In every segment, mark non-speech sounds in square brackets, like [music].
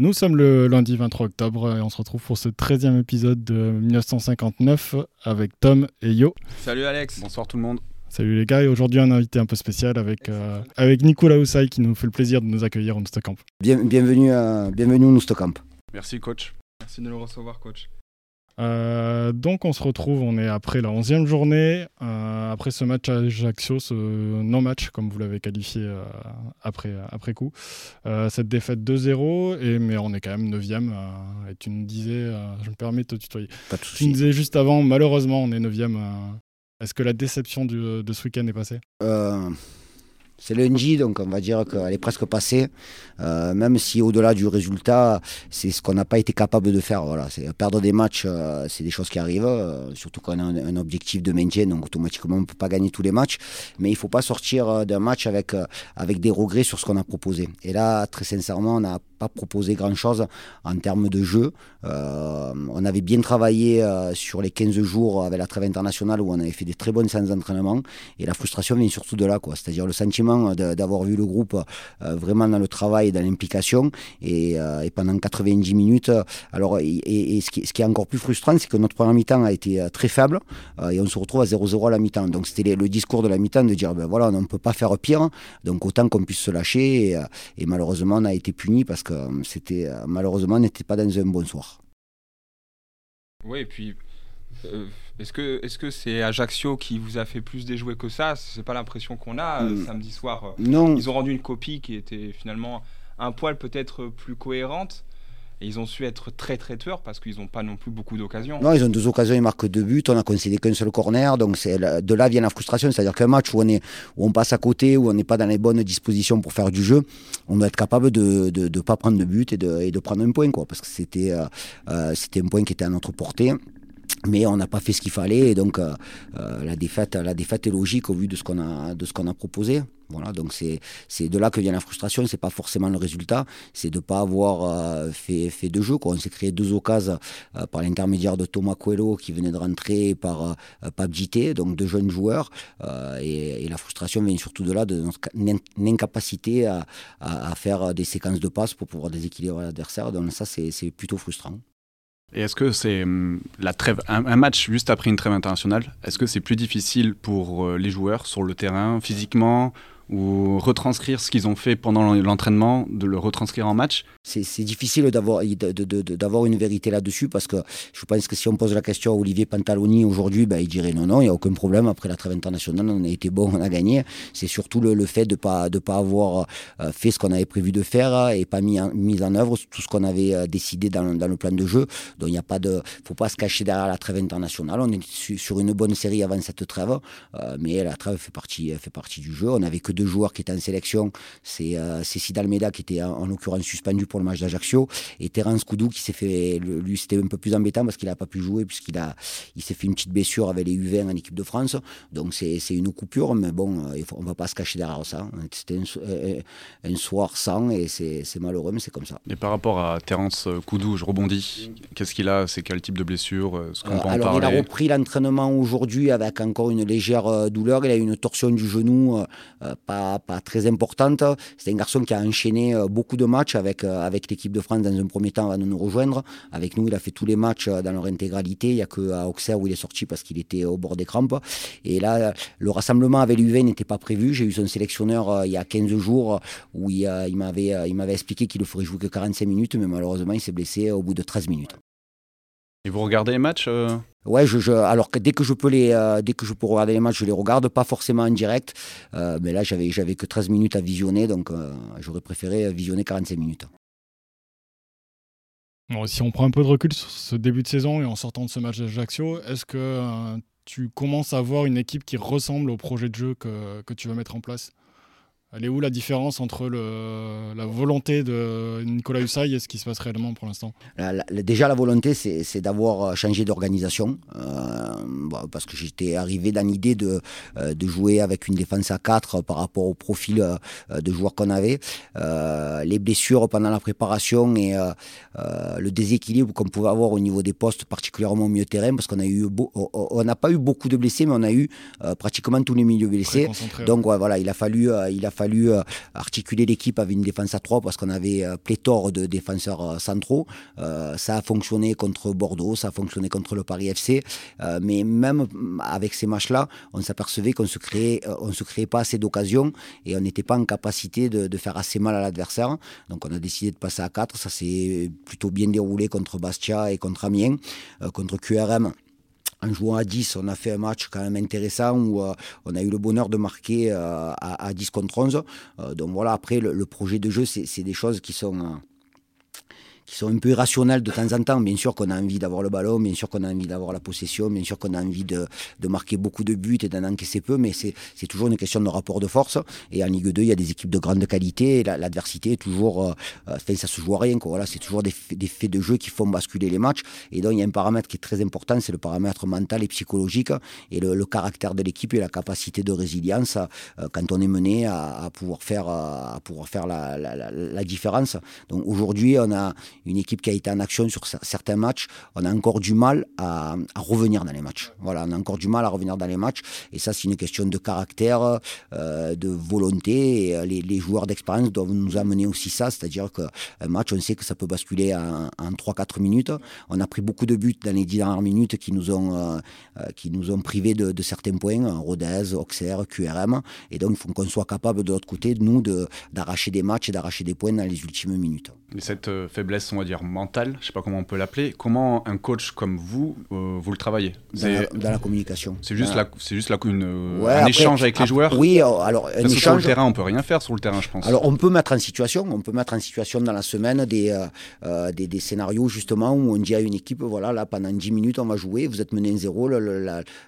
Nous sommes le lundi 23 octobre et on se retrouve pour ce 13e épisode de 1959 avec Tom et Yo. Salut Alex. Bonsoir tout le monde. Salut les gars, et aujourd'hui un invité un peu spécial avec, euh, avec Nicolas Oussaï qui nous fait le plaisir de nous accueillir au Noustocamp. Bien, bienvenue, à, bienvenue au Noustocamp. Merci coach. Merci de nous recevoir coach. Euh, donc on se retrouve, on est après la 11e journée, euh, après ce match à Ajaccio, ce non-match comme vous l'avez qualifié euh, après, après coup. Cette défaite 2-0, et, mais on est quand même 9e. et tu nous disais, je me permets de te tutoyer, Pas de tu nous disais juste avant, malheureusement on est 9e. Est-ce que la déception du- de ce week-end est passée? C'est lundi, donc on va dire qu'elle est presque passée. Euh, même si au-delà du résultat, c'est ce qu'on n'a pas été capable de faire. Voilà, perdre des matchs, euh, c'est des choses qui arrivent. euh, surtout quand on a un, objectif de maintien, donc automatiquement on ne peut pas gagner tous les matchs. Mais il faut pas sortir euh, d'un match avec avec des regrets sur ce qu'on a proposé. Et là, très sincèrement, on n'a pas proposé grand-chose en termes de jeu. On avait bien travaillé sur les 15 jours avec la trêve internationale où on avait fait des très bonnes séances d'entraînement. Et la frustration vient surtout de là, quoi. C'est-à-dire le sentiment d'avoir vu le groupe euh, vraiment dans le travail et dans l'implication. Et, euh, pendant 90 minutes, alors, et, ce, qui, est encore plus frustrant, c'est que notre première mi-temps a été euh, très faible et on se retrouve à 0-0 à la mi-temps. Donc c'était le discours de la mi-temps de dire, ben voilà, on ne peut pas faire pire, donc autant qu'on puisse se lâcher. Et, malheureusement, on a été puni parce que c'était malheureusement, on n'était pas dans un bon soir. Oui, et puis est-ce que est-ce que c'est Ajaccio qui vous a fait plus déjouer que ça? C'est pas l'impression qu'on a euh, Mm. samedi soir. euh, Non, Ils ont rendu une copie qui était finalement un poil peut-être plus cohérente. Et ils ont su être très très tueurs parce qu'ils n'ont pas non plus beaucoup d'occasions. Non, ils ont deux occasions, ils marquent deux buts. On a concédé qu'un seul corner. Donc, c'est de là vient la frustration. C'est-à-dire qu'un match où on, est, où on passe à côté, où on n'est pas dans les bonnes dispositions pour faire du jeu, on doit être capable de ne pas prendre de but et de, et de prendre un point. Quoi, parce que c'était euh, c'était un point qui était à notre portée. Mais on n'a pas fait ce qu'il fallait. Et donc, euh, euh, la, défaite, la défaite est logique au vu de ce qu'on a, de ce qu'on a proposé. Voilà, donc c'est c'est de là que vient la frustration. C'est pas forcément le résultat, c'est de pas avoir euh, fait, fait de jeu. Quoi. On s'est créé deux occasions par l'intermédiaire de Thomas Coelho qui venait de rentrer et par euh, Pape Jité, donc deux jeunes joueurs. Et, la frustration vient surtout de là, de notre incapacité à, à, à faire des séquences de passes pour pouvoir déséquilibrer l'adversaire. Donc ça, c'est c'est plutôt frustrant. Et est-ce que c'est hum, la trêve, un, match juste après une trêve internationale, est-ce que c'est plus difficile pour euh, les joueurs sur le terrain, physiquement, ou retranscrire ce qu'ils ont fait pendant l'entraînement, de le retranscrire en match? C'est difficile d'avoir une vérité là-dessus parce que je pense que si on pose la question à Olivier Pantaloni aujourd'hui, ben, il dirait non, non, il n'y a aucun problème. Après la trêve internationale, on a été bon, on a gagné. C'est surtout le, fait de ne pas, de pas avoir euh, fait ce qu'on avait prévu de faire et pas mis en, en œuvre tout ce qu'on avait euh, décidé dans, le plan de jeu. Donc il n'y a pas de, faut pas se cacher derrière la trêve internationale. On est su- sur une bonne série avant cette trêve, euh, mais la trêve fait partie, fait partie du jeu. On n'avait que deux joueurs qui étaient en sélection. C'est euh, Sid Almeida qui était en, en l'occurrence suspendu pour le match d'Ajaccio et Terence Koudou qui s'est fait, lui c'était un peu plus embêtant parce qu'il n'a pas pu jouer puisqu'il a, il s'est fait une petite blessure avec les U20 en équipe de France. Donc c'est une coupure, mais bon, euh, on va pas se cacher derrière ça. C'était un, so- euh, un soir sans et c'est malheureux, mais c'est comme ça. Et par rapport à Terence euh, Koudou, je rebondis. Qu'est-ce qu'il a? C'est quel type de blessure? Euh, Est-ce qu'on Euh, peut en alors, il a repris l'entraînement aujourd'hui avec encore une légère euh, douleur. Il a eu une torsion du genou euh, euh, pas, très importante. C'est un garçon qui a enchaîné euh, beaucoup de matchs avec, euh, avec l'équipe de France dans un premier temps avant de nous rejoindre. Avec nous, il a fait tous les matchs euh, dans leur intégralité. Il n'y a qu'à Auxerre où il est sorti parce qu'il était au bord des crampes. Et là, le rassemblement avec l'UV n'était pas prévu. J'ai eu son sélectionneur il y a 15 jours où il, il m'avait il m'avait expliqué qu'il ne ferait jouer que 45 minutes, mais malheureusement, il s'est blessé au bout de 13 minutes. Et vous regardez les matchs Ouais, je, alors que dès que je peux les, euh, dès que je peux regarder les matchs, je les regarde, pas forcément en direct. Euh, mais là, j'avais, j'avais que 13 minutes à visionner, donc euh, j'aurais préféré visionner 45 minutes. Si on prend un peu de recul sur ce début de saison et en sortant de ce match d'Ajaccio, est-ce que tu commences à voir une équipe qui ressemble au projet de jeu que, que tu veux mettre en place? Elle est où la différence entre le, la volonté de Nicolas Hussay et ce qui se passe réellement pour l'instant? Déjà, la volonté, c'est, d'avoir euh, changé d'organisation. Euh, parce que j'étais arrivé dans l'idée de, de jouer avec une défense à 4 par rapport au profil de joueurs qu'on avait. les blessures pendant la préparation et le déséquilibre qu'on pouvait avoir au niveau des postes, particulièrement au milieu terrain, parce qu'on a eu on n'a pas eu beaucoup de blessés, mais on a eu pratiquement tous les milieux blessés. Donc voilà, il a fallu, il a fallu articuler l'équipe avec une défense à 3 parce qu'on avait pléthore de défenseurs centraux. ça a fonctionné contre Bordeaux, ça a fonctionné contre le Paris FC, euh, mais même avec ces matchs-là, on s'apercevait qu'on se créait, euh, se créait pas assez d'occasions et on n'était pas en capacité de, faire assez mal à l'adversaire. Donc on a décidé de passer à 4, ça s'est plutôt bien déroulé contre Bastia et contre Amiens, euh, contre QRM en jouant à 10, on a fait un match quand même intéressant où on a eu le bonheur de marquer à, 10 contre 11. donc voilà, après, le, projet de jeu, c'est des choses qui sont qui sont un peu irrationnels de temps en temps. Bien sûr qu'on a envie d'avoir le ballon, bien sûr qu'on a envie d'avoir la possession, bien sûr qu'on a envie de, de, marquer beaucoup de buts et d'en encaisser peu, mais c'est toujours une question de rapport de force. Et en Ligue 2, il y a des équipes de grande qualité, l'adversité est toujours, euh, euh ça se joue à rien. Quoi. Voilà, c'est toujours des, des, faits de jeu qui font basculer les matchs. Et donc il y a un paramètre qui est très important, c'est le paramètre mental et psychologique, et le, caractère de l'équipe et la capacité de résilience euh, quand on est mené à, pouvoir faire, à pouvoir faire la, la, la, la différence. Donc aujourd'hui, on a une équipe qui a été en action sur certains matchs, on a encore du mal à, revenir dans les matchs. Voilà, on a encore du mal à revenir dans les matchs. Et ça, c'est une question de caractère, euh, de volonté. Euh, les, joueurs d'expérience doivent nous amener aussi ça, c'est-à-dire qu'un match, on sait que ça peut basculer en, 3-4 minutes. On a pris beaucoup de buts dans les 10 dernières minutes qui nous ont, euh, privés de, certains points, Rodez, Auxerre, QRM. Et donc, il faut qu'on soit capable de l'autre côté, nous, d'arracher des matchs et d'arracher des points dans les ultimes minutes. Et cette faiblesse, on va dire, mentale, je sais pas comment on peut l'appeler. Comment un coach comme vous, euh, vous le travaillez? Dans la, communication. C'est juste, la, c'est juste la, une, un échange avec les joueurs? Oui, euh, alors un Parce échange, sur le terrain, on peut rien faire sur le terrain, je pense. Alors on peut mettre en situation, on peut mettre en situation dans la semaine des, euh, des, des, scénarios justement où on dit à une équipe, voilà, là pendant 10 minutes on va jouer, vous êtes mené 0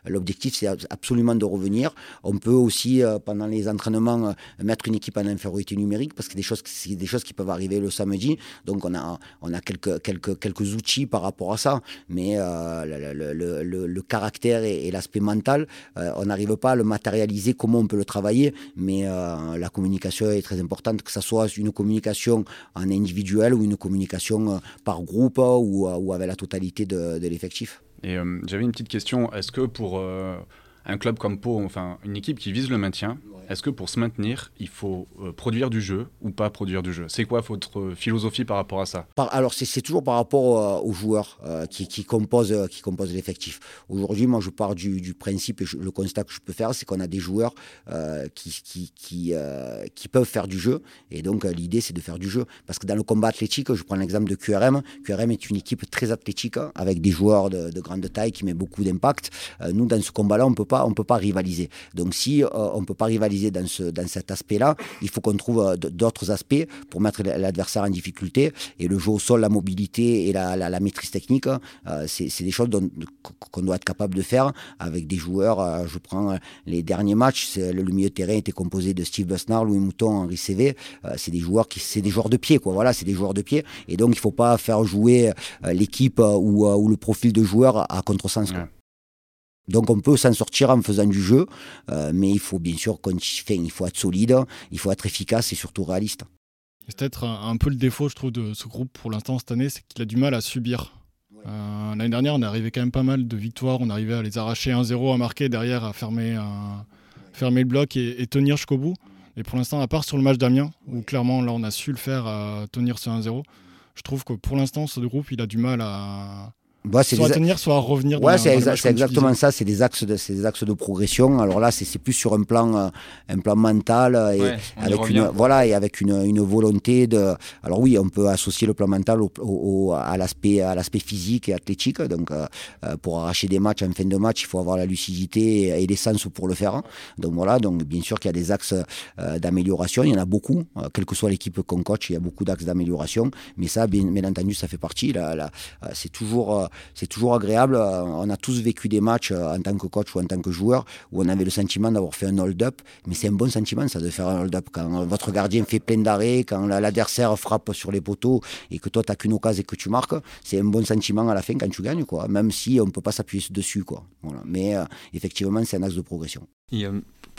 l'objectif c'est absolument de revenir. On peut aussi pendant les entraînements mettre une équipe en infériorité numérique parce que des choses, c'est des choses qui peuvent arriver le samedi. Donc on a, quelques outils par rapport à ça, mais euh, le, caractère et, l'aspect mental, euh, on n'arrive pas à le matérialiser, comment on peut le travailler, mais euh, la communication est très importante, que ce soit une communication en individuel ou une communication par groupe ou, avec la totalité de, l'effectif. J'avais une petite question, est-ce que pour un club comme Pau, une équipe qui vise le maintien, est-ce que pour se maintenir, il faut euh, produire du jeu ou pas produire du jeu? C'est quoi votre philosophie par rapport à ça? Alors c'est toujours par rapport euh, aux joueurs euh, qui, composent, qui composent l'effectif. Aujourd'hui, moi je pars du, principe et le constat que je peux faire, c'est qu'on a des joueurs qui, peuvent faire du jeu. Et donc l'idée c'est de faire du jeu. Parce que dans le combat athlétique, je prends l'exemple de QRM. QRM est une équipe très athlétique avec des joueurs de, de grande taille qui met beaucoup d'impact. nous, dans ce combat-là, on on peut pas rivaliser. Donc si on peut pas rivaliser dans, ce, dans cet aspect-là, il faut qu'on trouve euh, d'autres aspects pour mettre l'adversaire en difficulté. Et le jeu au sol, la mobilité et la, maîtrise technique, euh, c'est des choses qu'on doit être capable de faire avec des joueurs. Euh, je prends les derniers matchs, le, milieu de terrain était composé de Steve Besnard, Louis Mouton, Henri CV. c'est des joueurs c'est des joueurs de pied. Voilà, c'est des joueurs de pied. Et donc, il ne faut pas faire jouer l'équipe ou, ou, le profil de joueur à contresens. Donc on peut s'en sortir en faisant du jeu, euh, mais il faut bien sûr qu'on il faut être solide, il faut être efficace et surtout réaliste. C'est peut-être un, peu le défaut, je trouve, de ce groupe pour l'instant cette année, c'est qu'il a du mal à subir. Euh, l'année dernière, on arrivé quand même pas mal de victoires, on arrivait à les arracher 1-0, à marquer derrière, à fermer, fermer le bloc et, tenir jusqu'au bout. Et pour l'instant, à part sur le match d'Amiens, où clairement là on a su le faire, à tenir ce 1-0, je trouve que pour l'instant, ce groupe, il a du mal à, bah, soit des... tenir, soit revenir. Ouais, c'est exactement ça. C'est des axes de, des axes de progression. Alors là, c'est plus sur un plan, euh, un plan mental et avec une, voilà, et avec une, une, volonté de. Alors oui, on peut associer le plan mental au, à l'aspect, à l'aspect physique et athlétique. Donc, euh, euh, pour arracher des matchs en fin de match, il faut avoir la lucidité et, l'essence pour le faire. Donc voilà. Donc bien sûr qu'il y a des axes d'amélioration. Il y en a beaucoup. quelle que soit l'équipe qu'on coach, il y a beaucoup d'axes d'amélioration. Mais ça, bien, bien, entendu, ça fait partie. Là, là c'est toujours c'est toujours agréable. On a tous vécu des matchs en tant que coach ou en tant que joueur où on avait le sentiment d'avoir fait un hold-up, mais c'est un bon sentiment ça de faire un hold-up quand votre gardien fait plein d'arrêts, quand l'adversaire frappe sur les poteaux et que toi tu n'as qu'une occasion et que tu marques, c'est un bon sentiment à la fin quand tu gagnes. Même si on ne peut pas s'appuyer dessus, quoi. Mais effectivement, c'est un axe de progression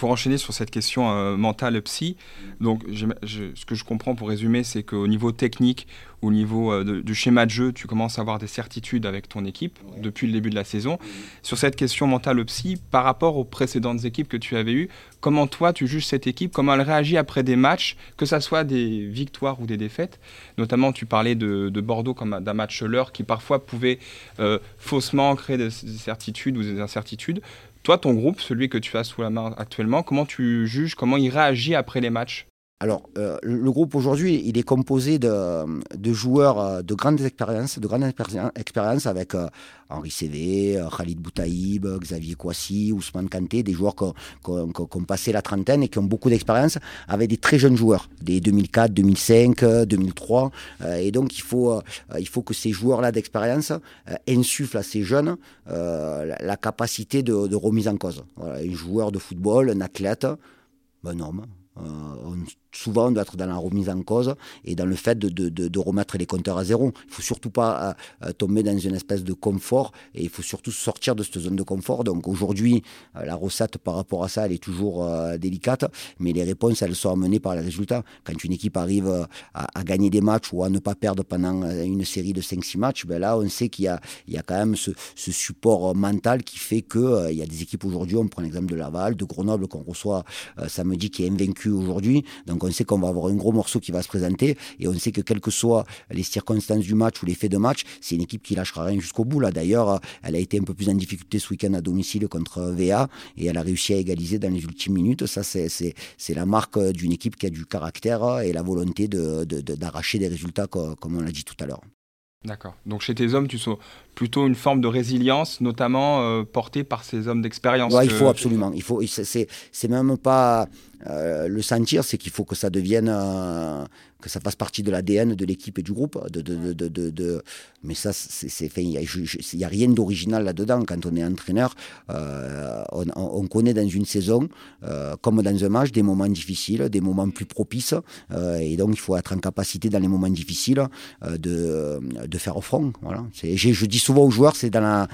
pour enchaîner sur cette question euh, mentale psy, donc ce que je comprends pour résumer, c'est qu'au niveau technique, au niveau euh, du schéma de jeu, tu commences à avoir des certitudes avec ton équipe depuis le début de la saison. Sur cette question mentale psy, par rapport aux précédentes équipes que tu avais eues, comment toi tu juges cette équipe, comment elle réagit après des matchs, que ce soit des victoires ou des défaites? Notamment, tu parlais de, Bordeaux comme d'un match leur qui parfois pouvait euh, faussement créer des certitudes ou des incertitudes. Toi, ton groupe, celui que tu as sous la main actuellement, comment tu juges, comment il réagit après les matchs? Alors, euh, le groupe aujourd'hui, il est composé de, joueurs euh, de grandes expériences, de grandes expériences avec euh, Henri Cévé, Khalid Boutaïb, Xavier Kouassi, Ousmane Kanté, des joueurs qui ont, passé la trentaine et qui ont beaucoup d'expérience, avec des très jeunes joueurs, des 2004, 2005, 2003. et donc, il faut, il faut que ces joueurs-là d'expérience insufflent à ces jeunes la, capacité de, remise en cause. un joueur de football, un athlète, un homme, on souvent on doit être dans la remise en cause et dans le fait de, remettre les compteurs à zéro. Il faut surtout pas euh, euh, tomber dans une espèce de confort et il faut surtout sortir de cette zone de confort. Donc aujourd'hui, euh, la recette par rapport à ça, elle est toujours délicate, mais les réponses, elles sont amenées par les résultats. Quand une équipe arrive à, gagner des matchs ou à ne pas perdre pendant une série de 5-6 matchs, ben là, on sait qu'il y a, il y a quand même ce, ce support mental qui fait que il y a des équipes aujourd'hui, on prend l'exemple de Laval, de Grenoble qu'on reçoit samedi qui est invaincu aujourd'hui. Donc on sait qu'on va avoir un gros morceau qui va se présenter et on sait que quelles que soient les circonstances du match ou les faits de match, c'est une équipe qui lâchera rien jusqu'au bout. Là, d'ailleurs, elle a été un peu plus en difficulté ce week-end à domicile contre VA et elle a réussi à égaliser dans les ultimes minutes. Ça, c'est la marque d'une équipe qui a du caractère et la volonté d'arracher de, des résultats comme on l'a dit tout à l'heure. D'accord. Donc chez tes hommes, tu sens plutôt une forme de résilience, notamment euh, portée par ces hommes d'expérience. Ouais, Il faut absolument. Il faut. C'est même pas euh, le sentir, c'est qu'il faut que ça devienne, euh, que ça fasse partie de l'ADN de l'équipe et du groupe. Mais ça, c'est, il n'y a, rien d'original là-dedans. Quand on est entraîneur, euh, on, on, connaît dans une saison, comme dans un match, des moments difficiles, des moments plus propices. et donc, il faut être en capacité dans les moments difficiles de, faire front. Voilà. je dis souvent aux joueurs, c'est dans la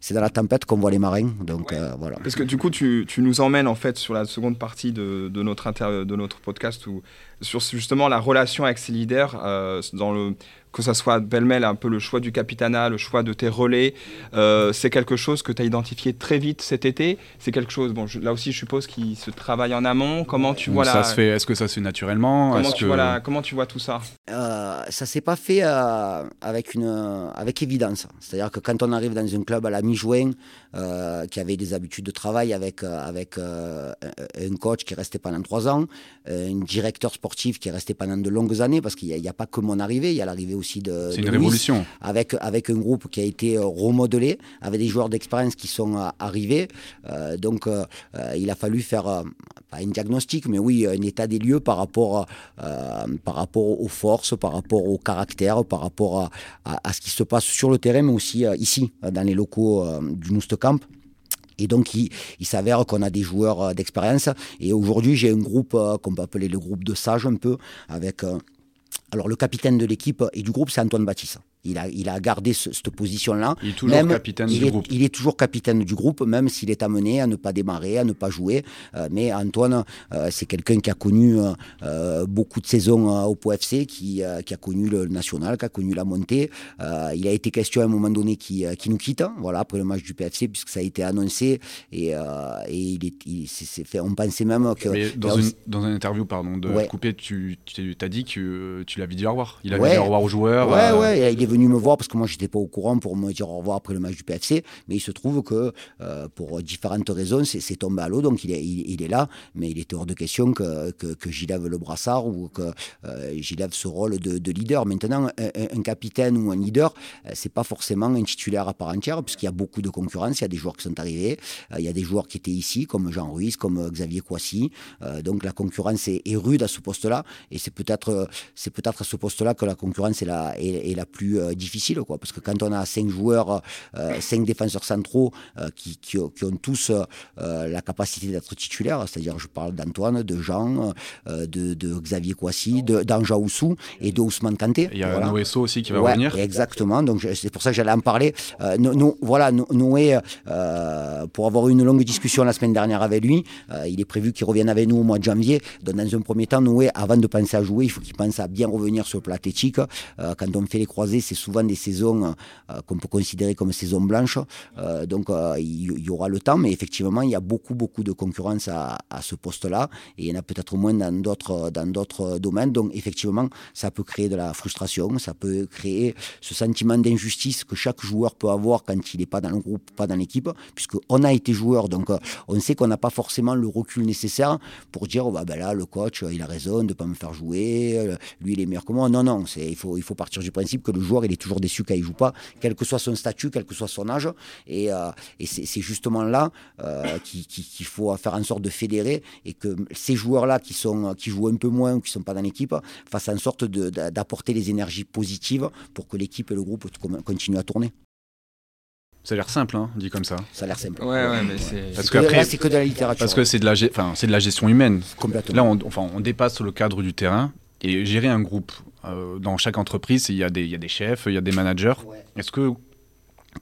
c'est dans la tempête qu'on voit les marins. Donc euh, voilà. Parce que du coup, tu, tu, nous emmènes en fait sur la seconde partie de, de notre, de notre podcast où, sur justement la relation avec ces leaders euh, dans le que ça soit belle un peu le choix du capitana, le choix de tes relais, euh, c'est quelque chose que tu as identifié très vite cet été? C'est quelque chose, bon, là aussi, je suppose, qui se travaille en amont. Comment tu vois ça se fait Est-ce que ça se fait naturellement? Comment tu, vois comment tu vois tout ça? Euh, Ça s'est pas fait euh, avec, une, avec évidence. C'est-à-dire que quand on arrive dans un club à la mi-juin, euh, qui avait des habitudes de travail avec, avec un coach qui est resté pendant trois ans, un directeur sportif qui est resté pendant de longues années, parce qu'il n'y a, a, pas que mon arrivée, il y a l'arrivée aussi de. C'est une révolution. Avec, avec un groupe qui a été euh, remodelé, avec des joueurs d'expérience qui sont euh, arrivés. Euh, donc, il a fallu faire, pas un diagnostic, mais oui, un état des lieux par rapport, par rapport aux forces, par rapport au caractère, par rapport à, à, ce qui se passe sur le terrain, mais aussi ici, dans les locaux du Camp. Et donc, il, s'avère qu'on a des joueurs d'expérience. Et aujourd'hui, j'ai un groupe qu'on peut appeler le groupe de sages un peu, avec alors le capitaine de l'équipe et du groupe, c'est Antoine Baptiste. Il a, il a gardé cette position-là. Il est toujours capitaine du groupe. Il est toujours capitaine du groupe, même s'il est amené à ne pas démarrer, à ne pas jouer. Euh, mais Antoine, euh, c'est quelqu'un qui a connu euh, beaucoup de saisons au POFC, qui, qui a connu le national, qui a connu la montée. il a été question à un moment donné qui, qui nous quitte, voilà, après le match du PFC, puisque ça a été annoncé. Et, et il est, il fait, on pensait même que. Mais dans, une, dans une interview, pardon, de couper, tu, tu as dit que tu l'avais dit au revoir. Il avait dit au revoir aux joueurs. Ouais, ouais, il est venu me voir parce que moi, j'étais pas au courant pour me dire au revoir après le match du PFC. Mais il se trouve que euh, pour différentes raisons, c'est tombé à l'eau. Donc il est, il, est là. Mais il était hors de question que, que, j'y lève le brassard ou que euh, j'y lève ce rôle de, leader. Maintenant, un, capitaine ou un leader, euh, c'est pas forcément un titulaire à part entière, puisqu'il y a beaucoup de concurrence. Il y a des joueurs qui sont arrivés. il y a des joueurs qui étaient ici, comme Jean Ruiz, comme Xavier Kouassi. donc la concurrence est, rude à ce poste-là. Et c'est peut-être peut-être à ce poste-là que la concurrence est la, est la plus difficile, quoi, parce que quand on a cinq joueurs, cinq défenseurs centraux qui, qui, ont tous la capacité d'être titulaires, c'est-à-dire je parle d'Antoine, de Jean, de, de, Xavier Kouassi, d'Anja Oussou et de Ousmane Kanté. Il y a voilà. Noé aussi qui va revenir. Exactement, donc c'est pour ça que j'allais en parler. nous, voilà, Noé, pour avoir eu une longue discussion la semaine dernière avec lui, il est prévu qu'il revienne avec nous au mois de janvier. Donc dans un premier temps, Noé, avant de penser à jouer, il faut qu'il pense à bien revenir sur le plat. Euh, quand on fait les croisés, c'est souvent des saisons euh, qu'on peut considérer comme saisons blanches. Euh, donc il y, aura le temps, mais effectivement, il y a beaucoup, beaucoup de concurrence à, ce poste-là. Et il y en a peut-être moins dans d'autres, dans d'autres domaines. Donc effectivement, ça peut créer de la frustration, ça peut créer ce sentiment d'injustice que chaque joueur peut avoir quand il n'est pas dans le groupe, pas dans l'équipe, puisqu'on a été joueur, donc on sait qu'on n'a pas forcément le recul nécessaire pour dire, bah, ben là, le coach, il a raison de ne pas me faire jouer, euh, lui il est meilleur que moi. Non, non, il faut, il faut partir du principe que le joueur il est toujours déçu quand il joue pas, quel que soit son statut, quel que soit son âge. Et, euh, c'est justement là euh, qu'il faut faire en sorte de fédérer et que ces joueurs-là qui, sont, qui jouent un peu moins ou qui ne sont pas dans l'équipe fassent en sorte d'apporter les énergies positives pour que l'équipe et le groupe continuent à tourner. Ça a l'air simple, hein, dit comme ça. Ça a l'air simple. Ouais, ouais, mais c'est. Parce que c'est que de la littérature. Parce que c'est de la, enfin, c'est de la gestion humaine. Complètement. Là, on, enfin, on dépasse le cadre du terrain et gérer un groupe. Euh, dans chaque entreprise, il y, a des, il y a des chefs, il y a des managers. Est-ce que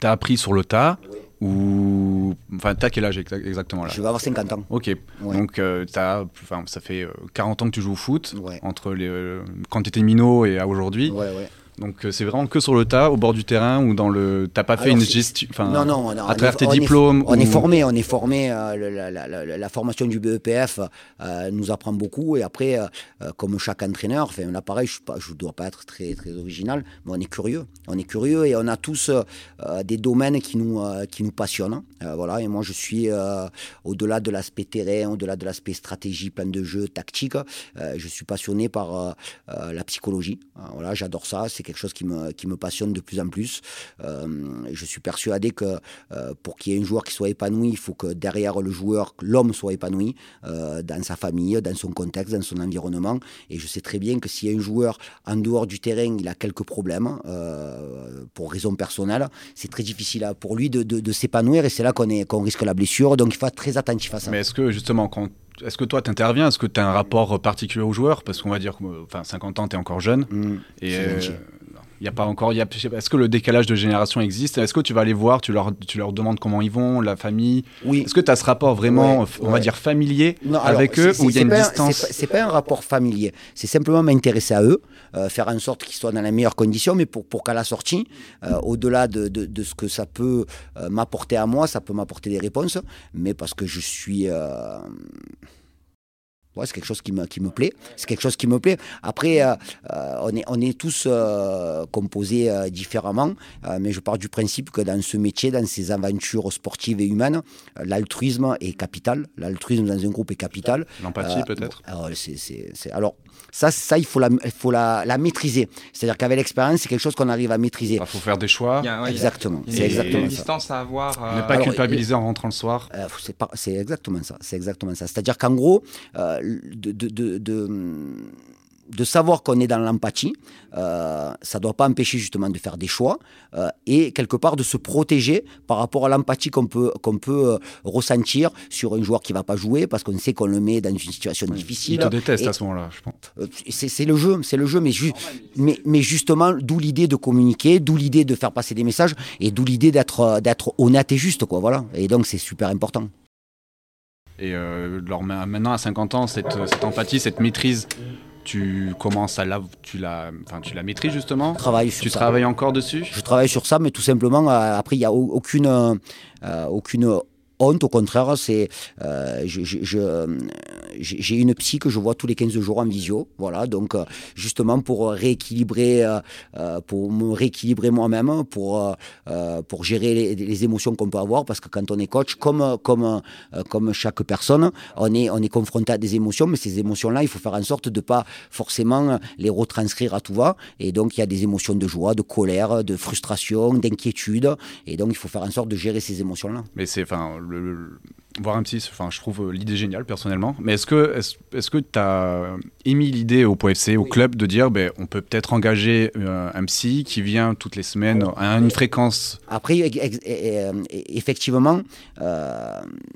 tu as appris sur le tas ou. Enfin, tu as quel âge exactement là? Je vais avoir 50 ans. Ok. Donc, euh, as, enfin, ça fait 40 euh, ans que tu joues au foot, entre les, quand tu étais minot et à aujourd'hui. Ouais, ouais. Donc euh, c'est vraiment que sur le tas, au bord du terrain ou dans le. T'as pas fait une gestion. Non, non, À travers tes diplômes. on est formé, on est formé. Euh, la, formation du BEPF euh, nous apprend beaucoup et après, comme chaque entraîneur, enfin là pareil, je ne dois pas être très très original, mais on est curieux. On est curieux et on a tous des domaines qui nous qui nous passionnent. voilà. Et moi je suis au-delà de l'aspect terrain, au-delà de l'aspect stratégie, plan de jeu, tactique. je suis passionné par la psychologie. voilà, j'adore ça. C'est quelque chose qui me, qui me passionne de plus en plus. Euh, je suis persuadé que euh, pour qu'il y ait un joueur qui soit épanoui, il faut que derrière le joueur, l'homme soit épanoui euh, dans sa famille, dans son contexte, dans son environnement. Et je sais très bien que s'il y a un joueur en dehors du terrain, il a quelques problèmes pour raison personnelle, c'est très difficile pour lui de, de, s'épanouir et c'est là qu'on risque la blessure. Donc il faut être très attentif à ça. Mais est-ce que justement, quand est-ce que toi, tu interviens Est-ce que tu as un rapport particulier aux joueurs Parce qu'on va dire que enfin, 50 ans, tu es encore jeune. Mmh, et il y a pas encore. Est-ce que le décalage de génération existe? Est-ce que tu vas les voir Tu leur, tu leur demandes comment ils vont, la famille? Oui. Est-ce que tu as ce rapport vraiment, on va dire, familier avec eux ou il y a une distance C'est pas, pas un rapport familier. C'est simplement m'intéresser à eux, euh, faire en sorte qu'ils soient dans les meilleures conditions, mais pour, pour qu'à la sortie, euh, au-delà de, de, ce que ça peut euh, m'apporter à moi, ça peut m'apporter des réponses, mais parce que je suis c'est quelque chose qui me, qui me plaît. C'est quelque chose qui me plaît. Après, euh, euh, on, est, on est tous euh, composés différemment, mais je pars du principe que dans ce métier, dans ces aventures sportives et humaines, l'altruisme est capital. L'altruisme dans un groupe est capital. L'empathie peut-être? alors, alors, ça, ça, il faut la, il faut la, la maîtriser. C'est-à-dire qu'avec l'expérience, c'est quelque chose qu'on arrive à maîtriser. Il faut faire des choix. exactement. C'est exactement une distance à avoir. Ne pas culpabiliser en rentrant le soir. c'est exactement ça. C'est exactement ça. C'est-à-dire qu'en gros, de, de, de, de savoir qu'on est dans l'empathie, euh, ça ne doit pas empêcher justement de faire des choix euh, et quelque part de se protéger par rapport à l'empathie qu'on peut, qu'on peut euh, ressentir sur un joueur qui ne va pas jouer parce qu'on sait qu'on le met dans une situation difficile. Il te déteste à ce moment-là, je pense. c'est, le jeu, c'est le jeu, mais, mais, mais justement, d'où l'idée de communiquer, d'où l'idée de faire passer des messages et d'où l'idée d'être, d'être honnête et juste, quoi, voilà. Et donc c'est super important. Et euh, maintenant, à 50 ans, cette, empathie, cette maîtrise, tu commences à la, tu la, enfin, tu la maîtrises justement? Travaille tu travailles encore dessus? Je travaille sur ça, mais tout simplement, euh, après, il n'y a aucune, euh, aucune honte, au contraire, c'est euh, j'ai une psy que je vois tous les 15 jours en visio, voilà, donc euh, justement pour rééquilibrer, euh, pour me rééquilibrer moi-même, pour, pour gérer les, émotions qu'on peut avoir, parce que quand on est coach, comme, comme, comme chaque personne, on est, on est confronté à des émotions, mais ces émotions-là, il faut faire en sorte de ne pas forcément les retranscrire à tout va, et donc il y a des émotions de joie, de colère, de frustration, d'inquiétude, et donc il faut faire en sorte de gérer ces émotions-là. Mais c'est, enfin, bla, bla, voir un psy, enfin, je trouve l'idée géniale personnellement. Mais est-ce que est-ce, que tu as émis l'idée au POFC, au club, de dire ben, on peut peut-être engager un psy qui vient toutes les semaines à une fréquence Après, effectivement,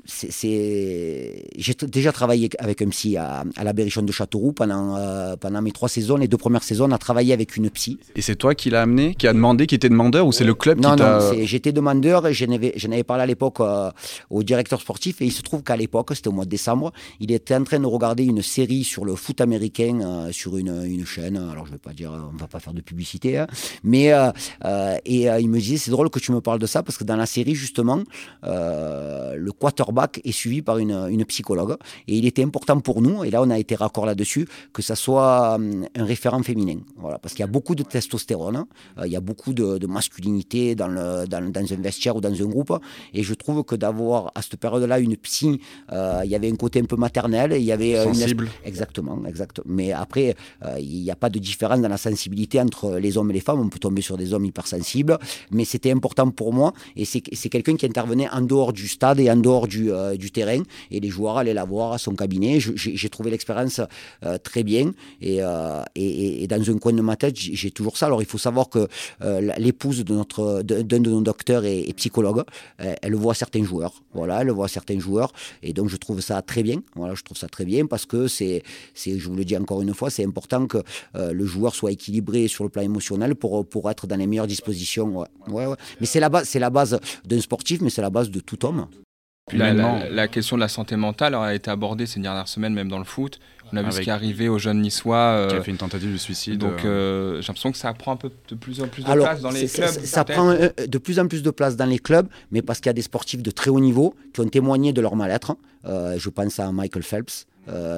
c'est, j'ai déjà travaillé avec un psy à, la Berrichonne de Châteauroux pendant, pendant mes trois saisons. Les deux premières saisons, on a travaillé avec une psy. Et c'est toi qui l'as amené, qui a demandé, qui était demandeur, ou c'est le club qui t'a... Non, j'étais demandeur et j'en avais, avais, parlé à l'époque au directeur sportif et il se trouve qu'à l'époque, c'était au mois de décembre, il était en train de regarder une série sur le foot américain euh, sur une, chaîne. Alors je ne vais pas dire, on ne va pas faire de publicité, hein. mais euh, euh, et il me disait c'est drôle que tu me parles de ça parce que dans la série justement, le quarterback est suivi par une, psychologue et il était important pour nous et là on a été raccord là-dessus que ça soit un référent féminin, voilà parce qu'il y a beaucoup de testostérone, il y a beaucoup de, masculinité dans un vestiaire ou dans un groupe et je trouve que d'avoir à cette période-là une psy, euh, il y avait un côté un peu maternel, il y avait euh, sensible. Exactement, exact. Mais après, euh, il n'y a pas de différence dans la sensibilité entre les hommes et les femmes. On peut tomber sur des hommes hypersensibles, mais c'était important pour moi. Et c'est quelqu'un qui intervenait en dehors du stade et en dehors du, du terrain. Et les joueurs allaient la voir à son cabinet. J'ai trouvé l'expérience très bien. Et, et, et, dans un coin de ma tête, j'ai toujours ça. Alors il faut savoir que l'épouse de notre d'un de, nos docteurs est, psychologue. elle voit certains joueurs. Voilà, elle voit certains Et donc, je trouve ça très bien. Voilà, je trouve ça très bien parce que c'est, c'est je vous le dis encore une fois, c'est important que euh, le joueur soit équilibré sur le plan émotionnel pour, être dans les meilleures dispositions. Mais c'est la base, c'est la base d'un sportif, mais c'est la base de tout homme. La, la, question de la santé mentale a été abordée ces dernières semaines, même dans le foot. On a vu ce qui est arrivé aux jeunes niçois. qui a euh, fait une tentative de suicide. Donc euh, j'ai l'impression que ça prend un peu de plus en plus de place dans les clubs. Ça, prend euh, de plus en plus de place dans les clubs, mais parce qu'il y a des sportifs de très haut niveau qui ont témoigné de leur mal-être. je pense à Michael Phelps.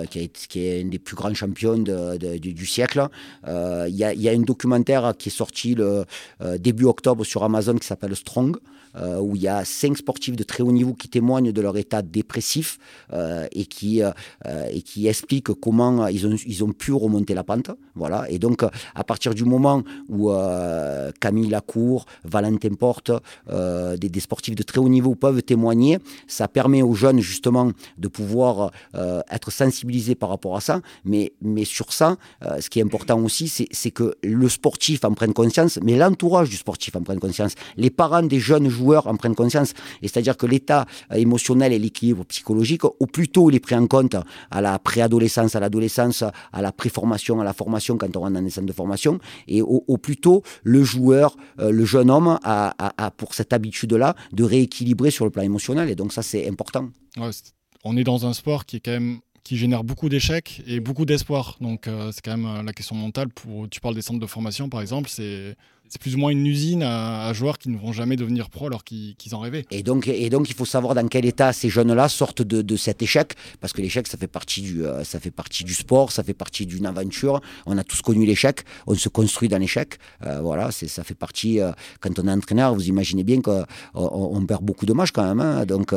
qui, est, qui, est, un des plus grands champions du, siècle. Il y, y, a un documentaire qui est sorti le début octobre sur Amazon qui s'appelle Strong, euh, où il y a cinq sportifs de très haut niveau qui témoignent de leur état dépressif euh, et, qui, euh, et qui expliquent comment ils ont, ils ont pu remonter la pente. Voilà. Et donc, à partir du moment où Camille Lacour, Valentin Porte, des, sportifs de très haut niveau peuvent témoigner, ça permet aux jeunes justement de pouvoir être sensibilisés par rapport à ça. Mais, mais sur ça, ce qui est important aussi, c'est que le sportif en prenne conscience, mais l'entourage du sportif en prenne conscience. Les parents des jeunes joueurs joueurs en prennent conscience. Et c'est-à-dire que l'état euh, émotionnel et l'équilibre psychologique, au plus tôt il est pris en compte à la préadolescence, à l'adolescence, à la préformation, à la formation quand on rentre dans les centres de formation, et au, plus tôt le joueur, euh, le jeune homme a, pour cette habitude-là de rééquilibrer sur le plan émotionnel. Et donc ça c'est important. on est dans un sport qui est quand même qui génère beaucoup d'échecs et beaucoup d'espoir. Donc euh, c'est quand même la question mentale. Pour, tu parles des centres de formation par exemple, c'est c'est plus ou moins une usine à, joueurs qui ne vont jamais devenir pro alors qu'ils en rêvaient. Et donc, et donc, il faut savoir dans quel état ces jeunes-là sortent de, cet échec, parce que l'échec, ça fait partie du, euh, ça fait partie du sport, ça fait partie d'une aventure. On a tous connu l'échec, on se construit dans l'échec. Euh, voilà, ça fait partie. Euh, quand on est entraîneur, vous imaginez bien qu'on on perd beaucoup de matchs quand même. Hein. donc,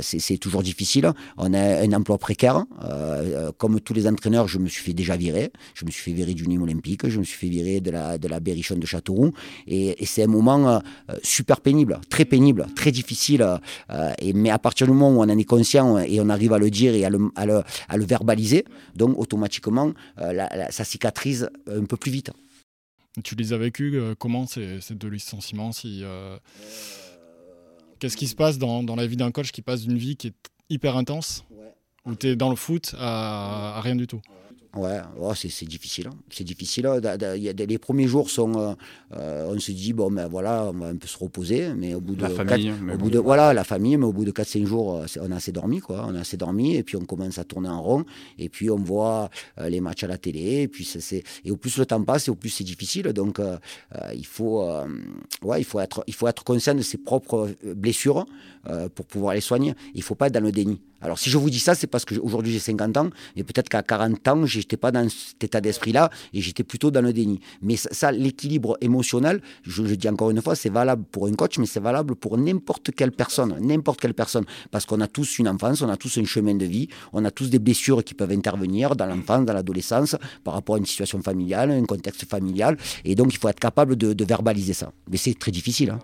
c'est, toujours difficile. On a un emploi précaire. comme tous les entraîneurs, je me suis fait déjà virer. Je me suis fait virer du Nîmes Olympique, je me suis fait virer de la, de la Berrichonne de Château et, c'est un moment euh, super pénible, très pénible, très difficile. Euh, et, mais à partir du moment où on en est conscient et on arrive à le dire et à le, à le, verbaliser, donc automatiquement, euh, ça cicatrise un peu plus vite. Tu les as vécus comment ces, ces deux licenciements si, Qu'est-ce qui se passe dans, dans la vie d'un coach qui passe d'une vie qui est hyper intense, où tu es dans le foot à rien du tout? Ouais, oh, c'est difficile. Hein. C'est difficile. Hein. les premiers jours sont, euh, euh, on se dit bon ben voilà, on va un peu se reposer, mais au bout de la famille, au bout de voilà la famille, mais au bout de 4-5 jours, euh, on a assez dormi quoi, on a assez dormi et puis on commence à tourner en rond et puis on voit les matchs à la télé et puis c'est et au plus le temps passe et au plus c'est difficile. Donc il faut ouais il faut être il faut être conscient de ses propres blessures pour pouvoir les soigner. Il faut pas être dans le déni. Alors si je vous dis ça, c'est parce qu'aujourd'hui j'ai 50 ans, et peut-être qu'à 40 ans, j'étais pas dans cet état d'esprit-là, et j'étais plutôt dans le déni. Mais ça, l'équilibre émotionnel, je dis encore une fois, c'est valable pour un coach, mais c'est valable pour n'importe quelle personne, n'importe quelle personne. Parce qu'on a tous une enfance, on a tous un chemin de vie, on a tous des blessures qui peuvent intervenir dans l'enfance, dans l'adolescence, par rapport à une situation familiale, un contexte familial, et donc il faut être capable de, verbaliser ça. Mais c'est très difficile. Hein.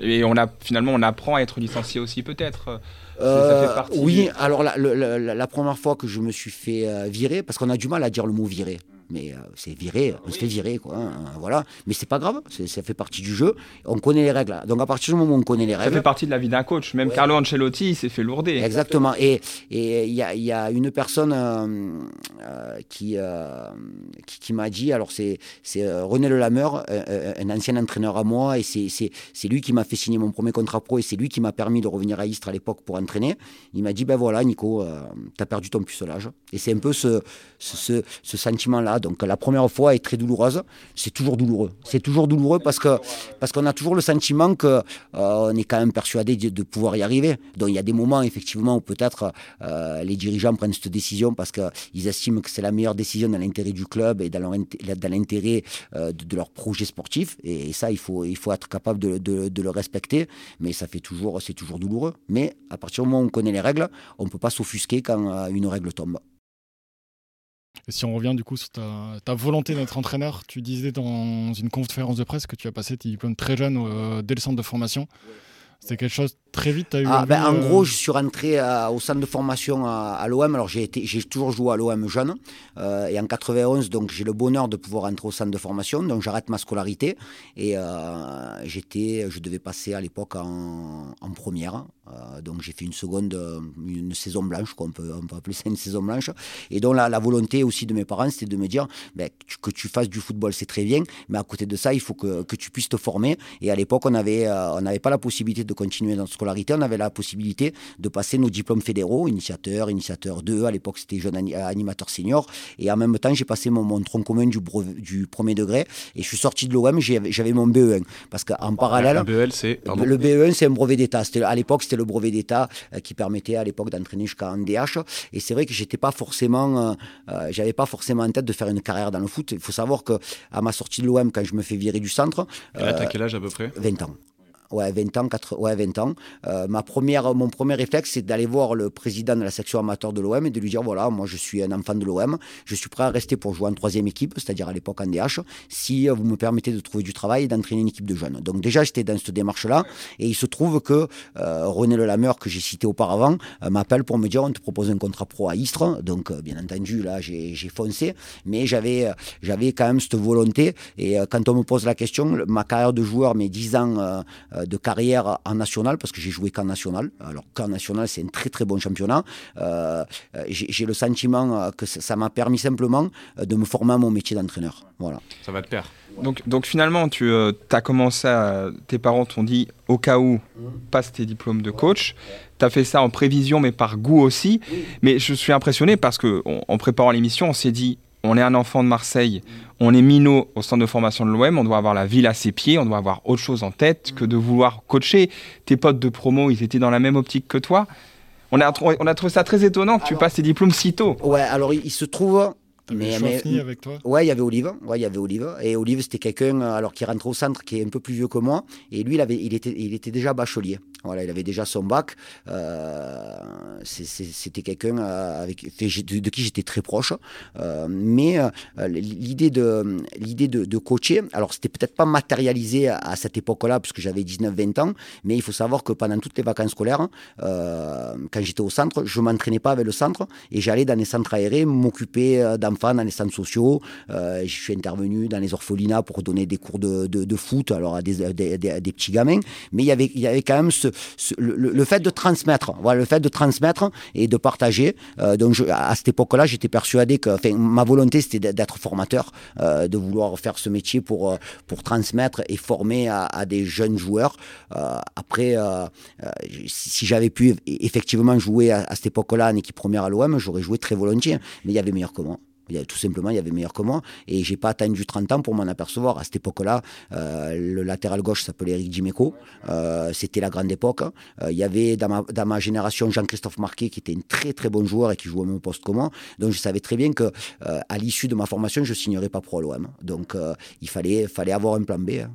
Et on a, finalement, on apprend à être licencié aussi, peut-être. Euh, oui, alors la, la, première fois que je me suis fait virer, parce qu'on a du mal à dire le mot virer mais euh, c'est viré, on se fait virer, quoi. Hein, voilà. Mais c'est pas grave, ça fait partie du jeu. On connaît les règles. Donc à partir du moment où on connaît les règles. Ça fait partie de la vie d'un coach. Même Carlo Ancelotti, il s'est fait lourder. Exactement. Et il y, a, une personne euh, euh, qui, qui, m'a dit alors c'est René Lelameur, un ancien entraîneur à moi, et c'est lui qui m'a fait signer mon premier contrat pro, et c'est lui qui m'a permis de revenir à Istres à l'époque pour entraîner. Il m'a dit ben voilà, Nico, tu as perdu ton pucelage. Et c'est un peu ce, ce, ce sentiment-là donc la première fois est très douloureuse. C'est toujours douloureux. C'est toujours douloureux parce que parce qu'on a toujours le sentiment que euh, on est quand même persuadé de, pouvoir y arriver. Donc il y a des moments effectivement où peut-être euh, les dirigeants prennent cette décision parce qu'ils estiment que c'est la meilleure décision dans l'intérêt du club et dans l'intérêt euh, de, leur projet sportif. Et, ça il faut il faut être capable de, de le respecter. Mais ça fait toujours c'est toujours douloureux. Mais à partir du moment où on connaît les règles, on peut pas s'offusquer quand une règle tombe. Et si on revient du coup sur ta, volonté d'être entraîneur, tu disais dans une conférence de presse que tu as passé tes diplômes très jeune dès le centre de formation. C'était quelque chose très vite. As eu ah, ben, en euh, gros, je suis rentré euh, au centre de formation à, l'OM. Alors j'ai toujours joué à l'OM jeune. et en 91, donc j'ai le bonheur de pouvoir rentrer au centre de formation. Donc j'arrête ma scolarité et j'étais, je devais passer à l'époque en, en, première. Euh, donc j'ai fait une seconde, euh, une saison blanche, qu'on peut, on peut appeler ça une saison blanche. Et donc la, la volonté aussi de mes parents, c'était de me dire ben, que tu fasses du football, c'est très bien, mais à côté de ça, il faut que, que tu puisses te former. Et à l'époque, on n'avait euh, on n'avait pas la possibilité de continuer notre scolarité, on avait la possibilité de passer nos diplômes fédéraux, initiateur, initiateur 2, à l'époque c'était jeune animateur senior. Et en même temps, j'ai passé mon, mon, tronc commun du, du premier degré et je suis sorti de l'OM, j'avais mon BE1. Parce qu'en parallèle. Le BE1, c'est. Le BE1, c'est un brevet d'État. À l'époque, c'était le brevet d'État euh, qui permettait à l'époque d'entraîner jusqu'à NDH. Et c'est vrai que j'étais pas forcément, euh, euh, j'avais pas forcément en tête de faire une carrière dans le foot. Il faut savoir que à ma sortie de l'OM, quand je me fais virer du centre. tu as quel âge à peu près? 20 ans. Ouais, 20 ans, 4, ouais, 20 ans. Euh, ma première, mon premier réflexe, c'est d'aller voir le président de la section amateur de l'OM et de lui dire voilà, moi je suis un enfant de l'OM, je suis prêt à rester pour jouer en troisième équipe, c'est-à-dire à, l'époque en DH, si vous me permettez de trouver du travail et d'entraîner une équipe de jeunes. Donc déjà, j'étais dans cette démarche-là et il se trouve que euh, René Lelameur, que j'ai cité auparavant, euh, m'appelle pour me dire on te propose un contrat pro à Istres. Donc bien entendu, là, j'ai foncé, mais j'avais j'avais quand même cette volonté et quand on me pose la question, ma carrière de joueur, mes 10 ans euh, de carrière en national, parce que j'ai joué qu'en national. Alors qu'en national, c'est un très très bon championnat. Euh, euh, j'ai le sentiment que ça m'a permis simplement de me former à mon métier d'entraîneur. Voilà. Ça va te perdre. Donc, donc finalement, tu as commencé à, tes parents t'ont dit au cas où, passe tes diplômes de coach. Tu as fait ça en prévision, mais par goût aussi. Mais je suis impressionné parce qu'en en préparant l'émission, on s'est dit on est un enfant de Marseille, on est minot au centre de formation de l'OM, on doit avoir la ville à ses pieds, on doit avoir autre chose en tête que de vouloir coacher. Tes potes de promo, ils étaient dans la même optique que toi. On a, on a trouvé ça très étonnant que tu passes tes diplômes si tôt. Ouais, alors il, se trouve mais, mais, avec toi Ouais, il y avait Olive. Ouais, il y avait Olive. Et Olive, c'était quelqu'un alors qui rentre au centre, qui est un peu plus vieux que moi. Et lui, il, avait, il, était, il était déjà bachelier. Voilà, il avait déjà son bac. Euh, c'était quelqu'un euh, avec de, qui j'étais très proche. Euh, mais l'idée de l'idée de, coacher, alors c'était peut-être pas matérialisé à, cette époque-là, puisque j'avais 19-20 ans. Mais il faut savoir que pendant toutes les vacances scolaires, quand j'étais au centre, je m'entraînais pas avec le centre et j'allais dans les centres aérés m'occuper d'enfants dans les centres sociaux. je suis intervenu dans les orphelinats pour donner des cours de, de, foot, alors à des, des, des, petits gamins. Mais il y avait, il y avait quand même ce, le, fait de transmettre, voilà, le fait de transmettre et de partager. Euh, donc à cette époque-là, j'étais persuadé que, ma volonté c'était d'être formateur, euh, de vouloir faire ce métier pour euh, pour transmettre et former à, des jeunes joueurs. après, si j'avais pu effectivement jouer à, à cette époque-là en équipe première à l'OM, j'aurais joué très volontiers, mais il y avait meilleur que moi tout simplement, il y avait meilleur que moi. Et j'ai pas attendu 30 ans pour m'en apercevoir. À cette époque-là, euh, le latéral gauche s'appelait Eric Dimeco. Euh, c'était la grande époque. Euh, il y avait dans ma, dans ma génération Jean-Christophe Marquet qui était un très très bon joueur et qui jouait au même poste que moi. Donc je savais très bien que à l'issue de ma formation, je signerais pas pro à l'OM. Donc il fallait, fallait avoir un plan B. Hein.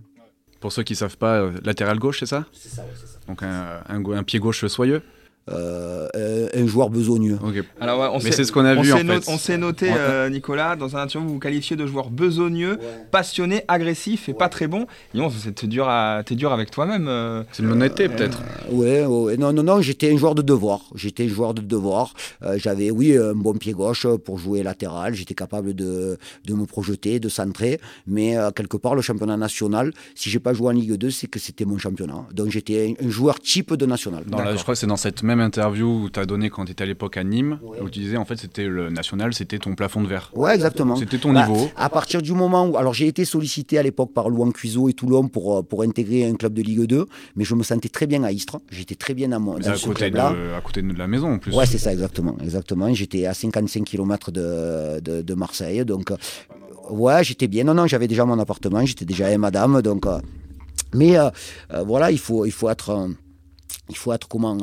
Pour ceux qui ne savent pas, latéral gauche, c'est ça? C'est ça, c'est ça. Donc un, un, un, pied gauche soyeux? Euh, un joueur besogneux. Alors, on Mais c'est ce qu'on a vu en fait. On s'est noté, euh, Nicolas, dans un interview, vous vous qualifiez de joueur besogneux, passionné, agressif et pas très bon. c'est dur, à, es dur avec toi-même. Euh. C'est une honnêteté peut-être. ouais, non, non, non, j'étais un joueur de devoir. J'étais un joueur de devoir. J'avais, oui, un bon pied gauche pour jouer latéral. J'étais capable de, de, me projeter, de centrer. Mais quelque part, le championnat national, si j'ai pas joué en Ligue 2, c'est que c'était mon championnat. Donc j'étais un, joueur type de national. je crois que c'est dans cette même interview où tu as donné quand tu étais à l'époque à Nîmes, où tu disais en fait c'était le national, c'était ton plafond de verre. Ouais, exactement. C'était ton bah, niveau. À partir du moment où. Alors j'ai été sollicité à l'époque par Louan Cuiseau et Toulon pour, euh, pour intégrer un club de Ligue 2, mais je me sentais très bien à Istres. J'étais très bien à mon. à, côté de, à côté de la maison en plus. Ouais, c'est ça, exactement. exactement. J'étais à 55 km de, de, Marseille. Donc, euh, ouais, j'étais bien. Non, non, j'avais déjà mon appartement, j'étais déjà avec madame. Donc, euh, mais voilà, il faut, il faut être il faut être comment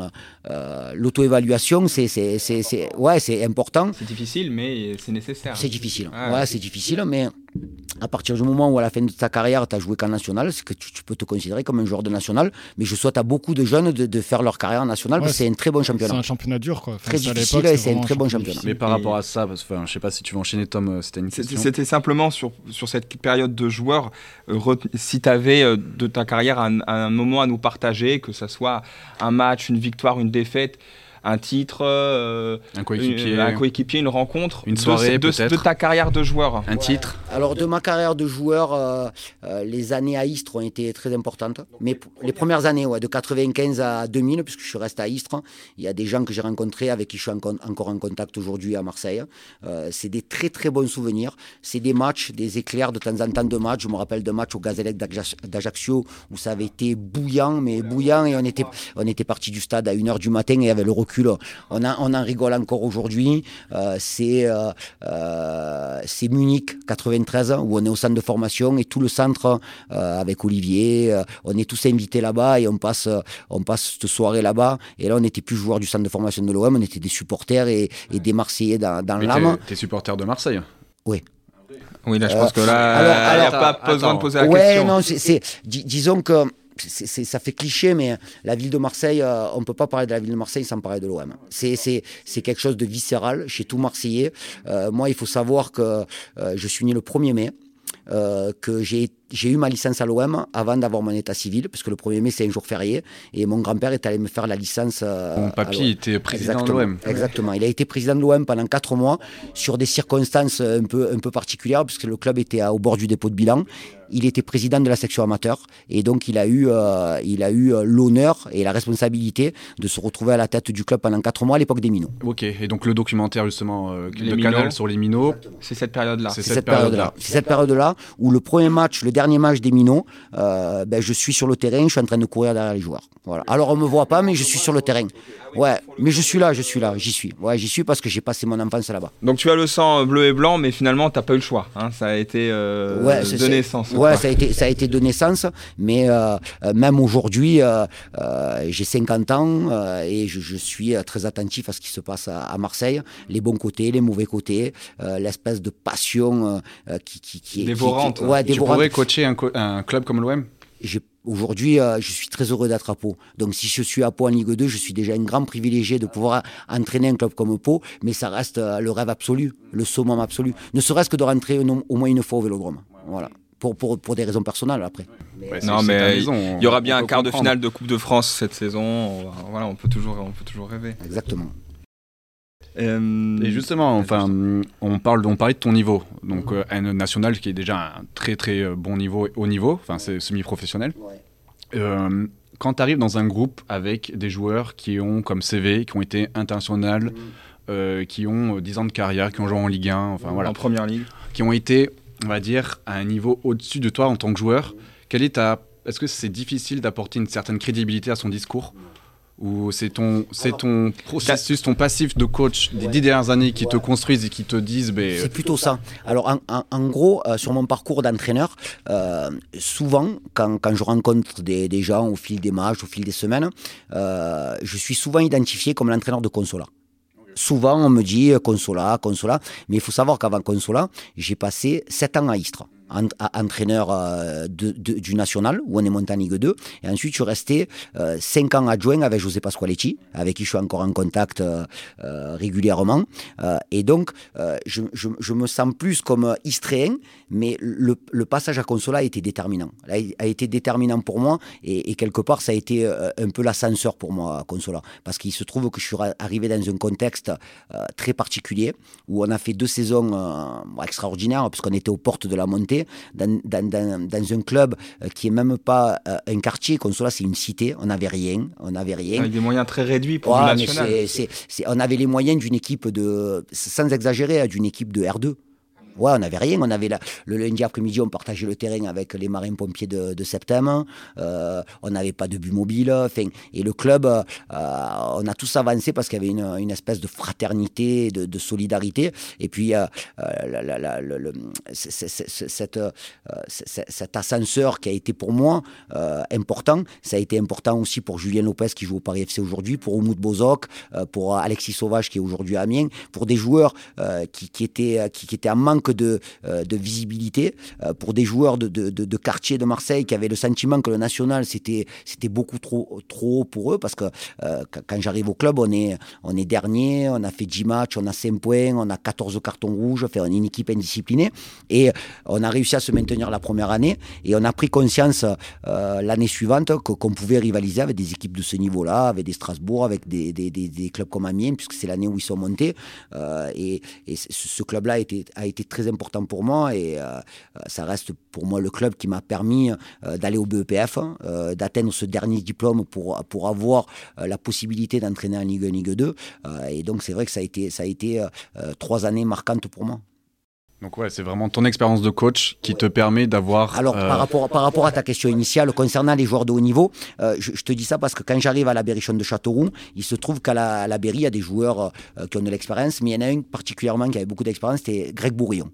euh, l'auto-évaluation c'est c'est ouais c'est important. C'est difficile mais c'est nécessaire. C'est difficile. Ah, ouais c'est difficile mais à partir du moment où à la fin de ta carrière, tu as joué qu'en national, c'est que tu, peux te considérer comme un joueur de national. Mais je souhaite à beaucoup de jeunes de, faire leur carrière en national parce que c'est un très bon championnat. C'est un championnat dur, quoi. très difficile et c'est un très bon championnat. Mais par rapport à ça, parce que, je sais pas si tu veux enchaîner, Tom, euh, c'était une question. C'était simplement sur, sur cette période de joueur, euh, si tu avais euh, de ta carrière un, un moment à nous partager, que ce soit un match, une victoire, une défaite un titre, euh, un coéquipier, une, un coéquipier, une rencontre, une soirée de, de, ta carrière de joueur. Un titre. Alors de ma carrière de joueur, euh, euh, les années à Istres ont été très importantes. Mais les premières années, ouais, de 95 à 2000, puisque je suis resté à Istres, il y a des gens que j'ai rencontrés avec qui je suis encore en contact aujourd'hui à Marseille. c'est des très très bons souvenirs. C'est des matchs, des éclairs de temps en temps de matchs. Je me rappelle de matchs au Gazélec d'Ajaccio où ça avait été bouillant, mais bouillant et on était on était parti du stade à 1h du matin et avait le recul on, en rigole encore aujourd'hui. Euh, euh, euh, c'est Munich 93 où on est au centre de formation et tout le centre avec Olivier, on est tous invités là-bas et on passe, on passe cette soirée là-bas. Et là, on n'était plus joueurs du centre de formation de l'OM, on était des supporters et, des Marseillais dans, dans l'âme. T'es supporter de Marseille Oui. Oui, là, je pense que là, il n'y a pas besoin de poser la question. non, c'est, disons que ça fait cliché, mais la ville de Marseille, euh, on ne peut pas parler de la ville de Marseille sans parler de l'OM. C'est quelque chose de viscéral chez tout Marseillais. Euh, moi, il faut savoir que euh, je suis né le 1er mai, que j'ai eu ma licence à l'OM avant d'avoir mon état civil, parce que le 1er mai, c'est un jour férié, et mon grand-père est allé me faire la licence. mon papy était président de l'OM. Exactement. Il a été président de l'OM pendant 4 mois, sur des circonstances un peu, un peu particulières, puisque le club était au bord du dépôt de bilan il était président de la section amateur et donc il a eu, euh, il a eu euh, l'honneur et la responsabilité de se retrouver à la tête du club pendant 4 mois à l'époque des minots. Ok, et donc le documentaire justement euh, de Canal sur les minots, c'est cette période-là. C'est cette, période-là. C'est cette période-là où le premier match, le dernier match des minots, ben, je suis sur le terrain, je suis en train de courir derrière les joueurs. Voilà. Alors on me voit pas, mais je suis sur le terrain. Ouais, mais je suis là, je suis là, j'y suis. Ouais, j'y suis parce que j'ai passé mon enfance là-bas. Donc tu as le sang bleu et blanc, mais finalement tu n'as pas eu le choix. Hein. Ça a été ouais, de naissance. Ouais, ça a été, ça a été de naissance, mais euh, euh, même aujourd'hui, euh, j'ai 50 ans et je, suis très attentif à ce qui se passe à, Marseille, les bons côtés, les mauvais côtés, l'espèce de passion qui, qui, qui, est dévorante. ouais, Tu pourrais coacher un, un club comme l'OM Aujourd'hui, je suis très heureux d'être à Pau. Donc, si je suis à Pau en Ligue 2, je suis déjà un grand privilégié de pouvoir entraîner un club comme Pau, mais ça reste le rêve absolu, le summum absolu. Ne serait-ce que de rentrer au moins une fois au vélodrome. Voilà pour, pour, pour, des raisons personnelles après. non, mais il y aura bien un quart de finale de Coupe de France cette saison. Voilà, on peut toujours, on peut toujours rêver. Exactement. Euh, et justement, enfin, on parle, on parlait de ton niveau, donc euh, un national qui est déjà un très très euh, bon niveau, haut niveau, enfin c'est semi-professionnel. quand tu arrives dans un groupe avec des joueurs qui ont comme CV, qui ont été internationaux, mm. qui ont 10 ans de carrière, qui ont joué en Ligue 1, enfin voilà, en première ligue, qui ont été on va dire, à un niveau au-dessus de toi en tant que joueur, quelle est ta... Est-ce que c'est difficile d'apporter une certaine crédibilité à son discours? Ou c'est ton, c'est ton processus, ton passif de coach des dix dernières années qui te construisent et qui te disent. Ben, c'est plutôt ça. Alors, en, gros, euh, sur mon parcours d'entraîneur, euh, souvent, quand, quand, je rencontre des, des, gens au fil des matchs, au fil des semaines, euh, je suis souvent identifié comme l'entraîneur de Consola. Souvent, on me dit euh, Consola, Consola. Mais il faut savoir qu'avant Consola, j'ai passé 7 ans à Istres entraîneur du national, où on est monté en Ligue 2. Et ensuite, je suis resté 5 ans adjoint avec José Pasqualetti, avec qui je suis encore en contact régulièrement. et donc, je, je, me sens plus comme istréen, mais le, passage à Consola a été déterminant. A, été déterminant pour moi, et, quelque part, ça a été un peu l'ascenseur pour moi, Consola. Parce qu'il se trouve que je suis arrivé dans un contexte euh, très particulier, où on a fait deux saisons euh, extraordinaires, puisqu'on était aux portes de la montée, dans, dans, un club euh, qui est même pas un quartier. Consola, c'est une cité. On n'avait rien. On n'avait rien. Avec des moyens très réduits pour le national. on avait les moyens d'une équipe de, sans exagérer, hein, d'une équipe de R2. Ouais, on n'avait rien. On avait le lundi après-midi, on partageait le terrain avec les marins-pompiers de, septembre. Euh, on n'avait pas de but mobile. Et le club, euh, on a tous avancé parce qu'il y avait une, une, espèce de fraternité, de, solidarité. Et puis, euh, cet ascenseur qui a été pour moi important, ça a été important aussi pour Julien Lopez qui joue au Paris FC aujourd'hui, pour Oumoud Bozok, pour Alexis Sauvage qui est aujourd'hui à Amiens, pour des joueurs qui, qui, étaient, qui, qui étaient en manque de, euh, de visibilité euh, pour des joueurs de, de, de, quartier de Marseille qui avaient le sentiment que le national c'était c'était beaucoup trop trop haut pour eux parce que euh, quand j'arrive au club on est on est dernier on a fait 10 matchs on a 5 points on a 14 cartons rouges enfin on est une équipe indisciplinée et on a réussi à se maintenir la première année et on a pris conscience l'année suivante qu'on pouvait rivaliser avec des équipes de ce niveau-là avec des Strasbourg avec des, des, des, clubs comme Amiens puisque c'est l'année où ils sont montés et, et ce club-là a été, a été très important pour moi et euh, ça reste pour moi le club qui m'a permis euh, d'aller au BEPF, hein, euh, d'atteindre ce dernier diplôme pour, pour avoir la possibilité d'entraîner en Ligue 1, Ligue 2. et donc c'est vrai que ça a été, ça a été trois années marquantes pour moi. Donc ouais, c'est vraiment ton expérience de coach qui te permet d'avoir. Alors par, rapport, par rapport à ta question initiale concernant les joueurs de haut niveau, je, te dis ça parce que quand j'arrive à la Berrichonne de Châteauroux, il se trouve qu'à la, la Berry, il y a des joueurs qui ont de l'expérience, mais il y en a un particulièrement qui avait beaucoup d'expérience, c'était Greg Bourillon.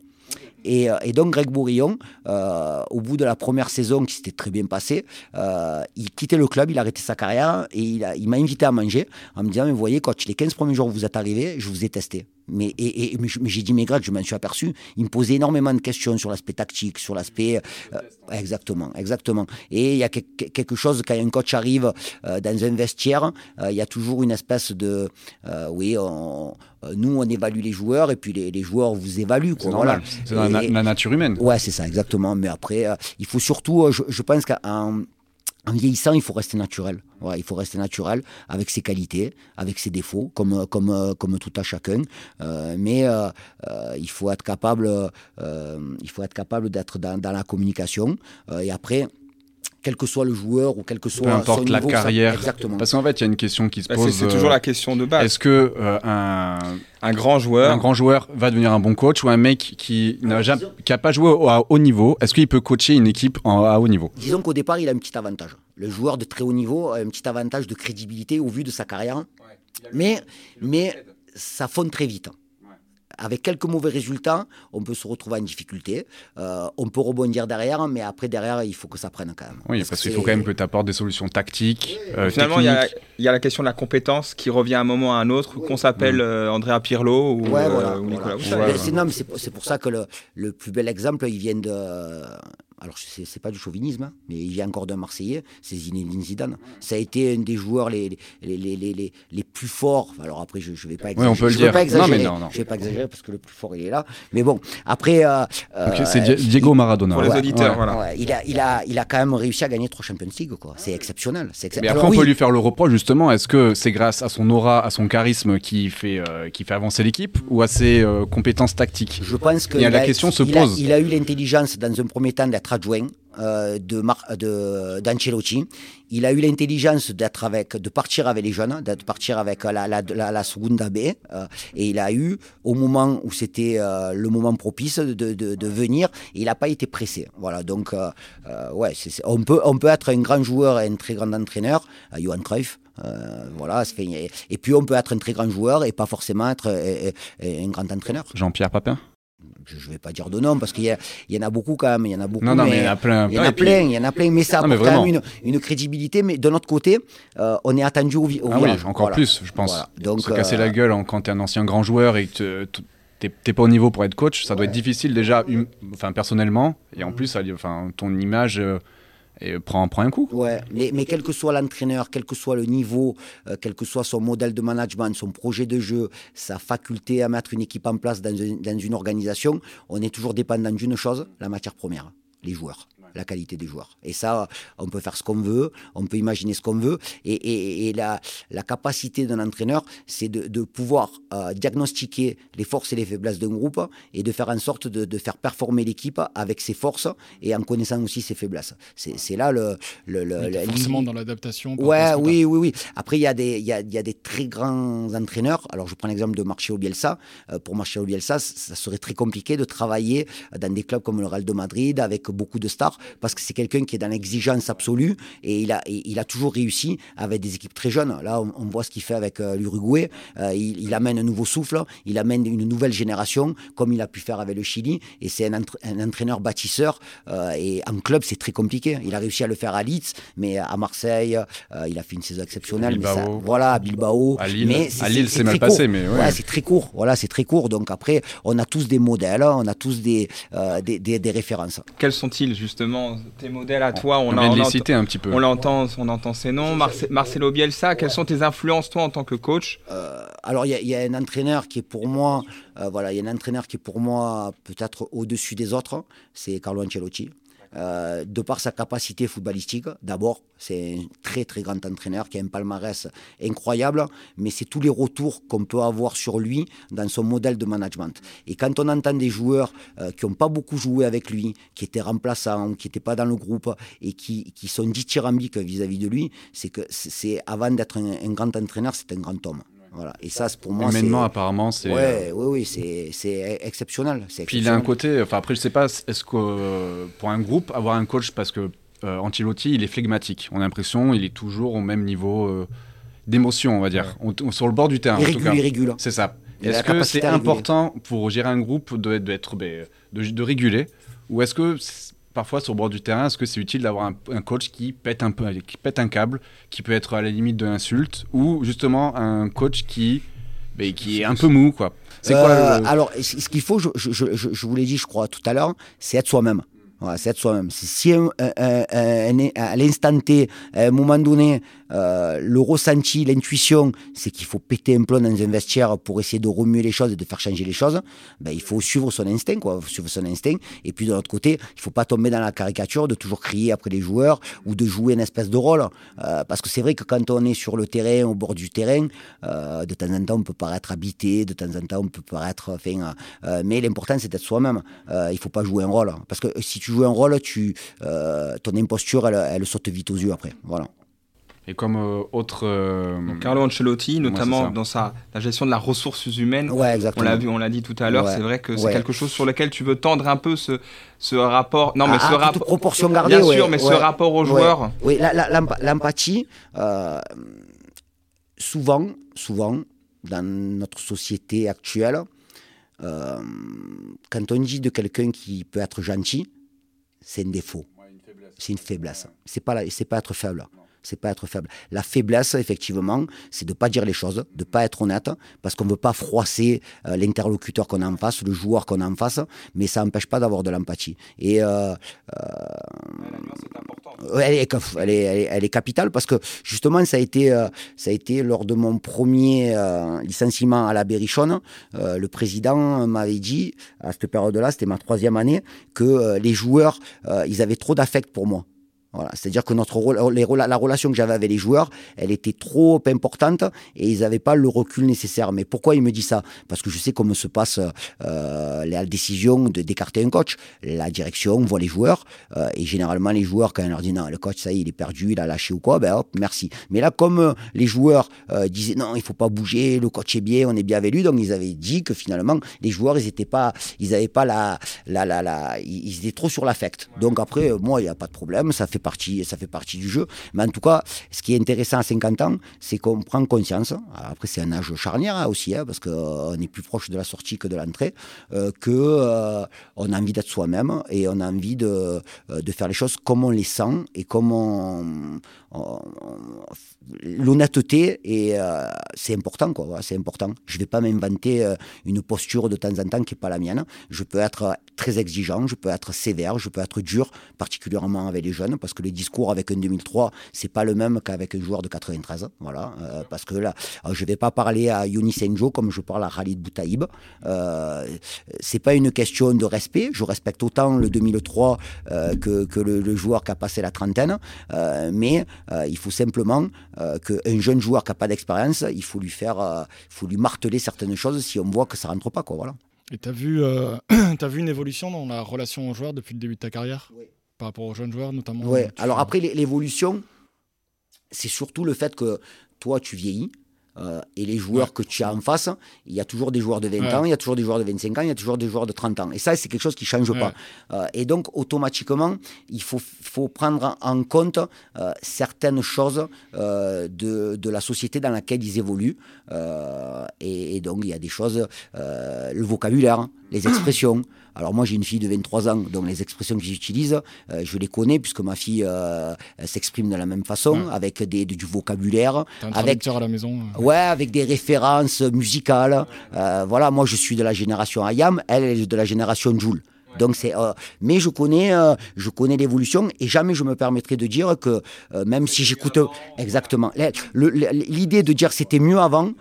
Et, et, donc Greg Bourillon, euh, au bout de la première saison qui s'était très bien passée, euh, il quittait le club, il a arrêté sa carrière et il, il m'a invité à manger en me disant, mais vous voyez, coach, les 15 premiers jours où vous êtes arrivé, je vous ai testé. Mais, et, mais j'ai dit, mais Greg, je m'en suis aperçu. Il me posait énormément de questions sur l'aspect tactique, sur l'aspect. Euh, exactement, exactement. Et il y a quelque chose, quand un coach arrive euh, dans un vestiaire, euh, il y a toujours une espèce de. oui, nous, on évalue les joueurs et puis les, joueurs vous évaluent. C'est voilà. la, la, nature humaine. Ouais, c'est ça, exactement. Mais après, il faut surtout, je, je pense qu'en en vieillissant, il faut rester naturel. il faut rester naturel avec ses qualités, avec ses défauts, comme, comme, comme tout à chacun. Euh, mais euh, euh, il faut être capable, il faut être capable d'être dans, dans, la communication. et après, quel que soit le joueur ou quel que soit Peu importe la carrière. Exactement. Parce qu'en fait, il y a une question qui se bah, pose. C'est toujours la question de base. Est-ce que un, un grand joueur, un grand joueur va devenir un bon coach ou un mec qui n'a jamais, qui a pas joué à haut niveau, est-ce qu'il peut coacher une équipe à haut niveau? Disons qu'au départ, il a un petit avantage. Le joueur de très haut niveau a un petit avantage de crédibilité au vu de sa carrière. mais mais ça fonde très vite avec quelques mauvais résultats, on peut se retrouver en difficulté. Euh, on peut rebondir derrière, mais après, derrière, il faut que ça prenne quand même. Oui, parce, qu'il faut quand même que tu apportes des solutions tactiques. Euh, Finalement, il y, a la question de la compétence qui revient à un moment à un autre, qu'on s'appelle mm. euh, Andrea Pirlo ou, Nicolas C'est pour ça que le, le, plus bel exemple, il vient de alors c'est pas du chauvinisme, hein, mais il y a encore d'un Marseillais, c'est Zinedine Zidane. Ça a été un des joueurs les, les, les, les, les plus forts. Alors après, je, ne vais pas exagérer. Oui, on peut le dire. Pas exagérer. Non, mais non, Je vais pas exagérer parce que le plus fort, il est là. Mais bon, après. Euh, euh c'est Diego Maradona. Pour les auditeurs, voilà. il, a, il, a, il a quand même réussi à gagner trois Champions League. C'est exceptionnel. Mais après, on peut lui faire le reproche, justement. Est-ce que c'est grâce à son aura, à son charisme qui fait, euh, qui fait avancer l'équipe ou à ses euh, compétences tactiques? Je pense que. la question se pose. il a eu l'intelligence, dans un premier temps, d'être adjoint euh, de d'Ancelotti. Il a eu l'intelligence d'être avec, de partir avec les jeunes, de partir avec la, la, la, Segunda B, euh, et il a eu, au moment où c'était euh, le moment propice, de, de, venir. il n'a pas été pressé. Voilà, donc ouais, on peut on peut être un grand joueur et un très grand entraîneur, Johan Cruyff. voilà, et puis on peut être un très grand joueur et pas forcément être un grand entraîneur. Jean-Pierre Papin? Je ne vais pas dire de nom parce qu'il y, y, en a beaucoup quand même, il y en a beaucoup. Non, non, mais, il y en a plein. Il y en a plein, il y en a plein, mais ça apporte quand même une, une, crédibilité. Mais de notre côté, euh, on est attendu au, au ah Oui, encore plus, je pense. Donc, se casser la euh, gueule quand tu es un ancien grand joueur et que t'es pas au niveau pour être coach, ça doit être difficile déjà, hum, enfin personnellement, et en plus, enfin ton image et prend, un coup. Ouais, mais, quel que soit l'entraîneur, quel que soit le niveau, euh, quel que soit son modèle de management, son projet de jeu, sa faculté à mettre une équipe en place dans une organisation, on est toujours dépendant d'une chose, la matière première, les joueurs la qualité des joueurs. Et ça, on peut faire ce qu'on veut, on peut imaginer ce qu'on veut. Et, la, la, capacité d'un entraîneur, c'est de, pouvoir euh, diagnostiquer les forces et les faiblesses d'un groupe et de faire en sorte de, faire performer l'équipe avec ses forces et en connaissant aussi ses faiblesses. C'est là le. le, le forcément dans l'adaptation. Ouais, oui, oui, oui. Après, il y, a des, y, a, y a des très grands entraîneurs. Alors, je prends l'exemple de Marcelo Bielsa. Euh, pour Marcelo Bielsa, ça serait très compliqué de travailler dans des clubs comme le Real de Madrid avec beaucoup de stars parce que c'est quelqu'un qui est dans l'exigence absolue et il a, il a toujours réussi avec des équipes très jeunes. Là, on, voit ce qu'il fait avec euh, l'Uruguay. Euh, il, amène un nouveau souffle, il amène une nouvelle génération, comme il a pu faire avec le Chili. Et c'est un, entraîneur bâtisseur. Euh, et en club, c'est très compliqué. Il a réussi à le faire à Leeds, mais à Marseille, il a fait une saison exceptionnelle. voilà, à Bilbao. À Lille, mais à Lille c'est mal passé, mais ouais. c'est très court. Voilà, c'est très court. Donc après, on a tous des modèles, on a tous des, des, des références. Quels sont-ils justement tes modèles à toi On, on, les citer un petit peu. On l'entend, on entend ces noms. Marcelo Bielsa, quelles sont tes influences toi en tant que coach? Euh, Alors il y, a un entraîneur qui est pour moi, euh, voilà, il y a un entraîneur qui est pour moi peut-être au-dessus des autres. C'est Carlo Ancelotti. Euh, de par sa capacité footballistique, d'abord, c'est un très très grand entraîneur qui a un palmarès incroyable, mais c'est tous les retours qu'on peut avoir sur lui dans son modèle de management. Et quand on entend des joueurs euh, qui n'ont pas beaucoup joué avec lui, qui étaient remplaçants, qui n'étaient pas dans le groupe et qui, qui sont dithyrambiques vis-à-vis de lui, c'est que c'est avant d'être un grand entraîneur, c'est un grand homme. Voilà. Et ça, pour moi, humainement, apparemment, c'est. Ouais, oui, oui, c'est exceptionnel. Puis il a un côté. Enfin, après, je sais pas, est-ce que pour un groupe, avoir un coach, parce que euh, Antilotti, il est flegmatique. On a l'impression, il est toujours au même niveau euh, d'émotion, on va dire, sur le bord du terrain. Il régule, C'est ça. Est-ce que c'est important pour gérer un groupe de, de, ben, de, de réguler, ou est-ce que parfois sur le bord du terrain, est-ce que c'est utile d'avoir un, coach qui pète un qui pète un câble, qui peut être à la limite de l'insulte, ou justement un coach qui, qui est un peu mou, quoi. C'est quoi euh, Alors, ce qu'il faut, je, vous l'ai dit, je crois tout à l'heure, c'est être soi-même. C'est être soi-même. Si à l'instant T, à un moment donné, euh, le ressenti, l'intuition, c'est qu'il faut péter un plomb dans un vestiaire pour essayer de remuer les choses et de faire changer les choses, ben, il faut suivre son instinct, quoi, suivre son instinct. Et puis de l'autre côté, il faut pas tomber dans la caricature de toujours crier après les joueurs ou de jouer une espèce de rôle. Euh, parce que c'est vrai que quand on est sur le terrain, au bord du terrain, euh, de temps en temps, on peut paraître habité, de temps en temps, on peut paraître... Enfin, mais l'important, c'est d'être soi-même. il faut pas jouer un rôle. Parce que si tu joues un rôle, tu, euh, ton imposture, elle, saute vite aux yeux après. Voilà. Et comme euh, autre. Euh, Carlo Ancelotti, notamment dans sa, la gestion de la ressource humaine, ouais, on l'a vu, on l'a dit tout à l'heure, c'est vrai que c'est quelque chose sur lequel tu veux tendre un peu ce, ce rapport. Non, mais ah, ce ah, rapport. proportion gardée. Bien sûr, mais ce rapport aux joueurs. Oui, l'empathie, souvent, souvent, dans notre société actuelle, quand on dit de quelqu'un qui peut être gentil, c'est un défaut. C'est une faiblesse. C'est pas, c'est pas être faible c'est pas être faible. La faiblesse, effectivement, c'est de pas dire les choses, de pas être honnête, parce qu'on veut pas froisser euh, l'interlocuteur qu'on a en face, le joueur qu'on a en face, mais ça n'empêche pas d'avoir de l'empathie. Et euh, euh, elle, est, elle, est, capitale parce que justement, ça a été, ça a été lors de mon premier licenciement à la Berrichonne, le président m'avait dit à cette période-là, c'était ma troisième année, que les joueurs, ils avaient trop d'affect pour moi. Voilà. C'est-à-dire que notre les, la relation que j'avais avec les joueurs, elle était trop importante et ils n'avaient pas le recul nécessaire. Mais pourquoi il me dit ça? Parce que je sais comment se passe euh, la décision d'écarter un coach. La direction voit les joueurs euh, et généralement les joueurs, quand on leur dit non, le coach, ça y est, il est perdu, il a lâché ou quoi, ben hop, merci. Mais là, comme euh, les joueurs euh, disaient non, il faut pas bouger, le coach est bien, on est bien avec lui, donc ils avaient dit que finalement les joueurs, ils étaient pas, ils avaient pas la, la, la, la ils étaient trop sur l'affect. Donc après, moi, il n'y a pas de problème, ça fait fait partie, ça fait partie du jeu. Mais en tout cas, ce qui est intéressant à 50 ans, c'est qu'on prend conscience. Après, c'est un âge charnière hein, aussi, hein, parce qu'on est plus proche de la sortie que de l'entrée, euh, euh, a envie d'être soi-même et on a envie de, euh, de faire les choses comme on les sent et comme on, l'honnêteté et euh, c'est important quoi. C'est important. Je vais pas m'inventer euh, une posture de temps en temps qui est pas la mienne. Je peux être très exigeant je peux être sévère je peux être dur particulièrement avec les jeunes parce que les discours avec un 2003 c'est pas le même qu'avec un joueur de 93 voilà euh, parce que là je vais pas parler à Yoni Senjo comme je parle à Khalid Boutaïb. C'est pas une question de respect. Je respecte autant le 2003 que, que le, le, joueur qui a passé la trentaine mais euh, il faut simplement euh, qu'un jeune joueur qui n'a pas d'expérience, il faut lui faire, euh, faut lui marteler certaines choses si on voit que ça rentre pas, quoi. Voilà. Et tu as [clears throat] vu une évolution dans la relation aux joueurs depuis le début de ta carrière oui. Par rapport aux jeunes joueurs notamment Oui, alors après l'évolution, c'est surtout le fait que toi tu vieillis, euh, et les joueurs que tu as en face, il y a toujours des joueurs de 20 ans, il y a toujours des joueurs de 25 ans, il y a toujours des joueurs de 30 ans. Et ça, c'est quelque chose qui ne change pas. Euh, et donc, automatiquement, il faut, faut prendre en compte euh, certaines choses de, de, la société dans laquelle ils évoluent. Et, et, donc, il y a des choses, le vocabulaire, les expressions. Alors moi j'ai une fille de 23 ans, donc les expressions que j'utilise, euh, je les connais puisque ma fille euh, s'exprime de la même façon, avec des, du vocabulaire, avec à la maison. Euh. Ouais, avec des références musicales. voilà, moi je suis de la génération Ayam, elle est de la génération Joule. Donc c'est, mais je connais, je connais l'évolution et jamais je me permettrai de dire que même si j'écoute exactement l'idée de dire c'était mieux avant,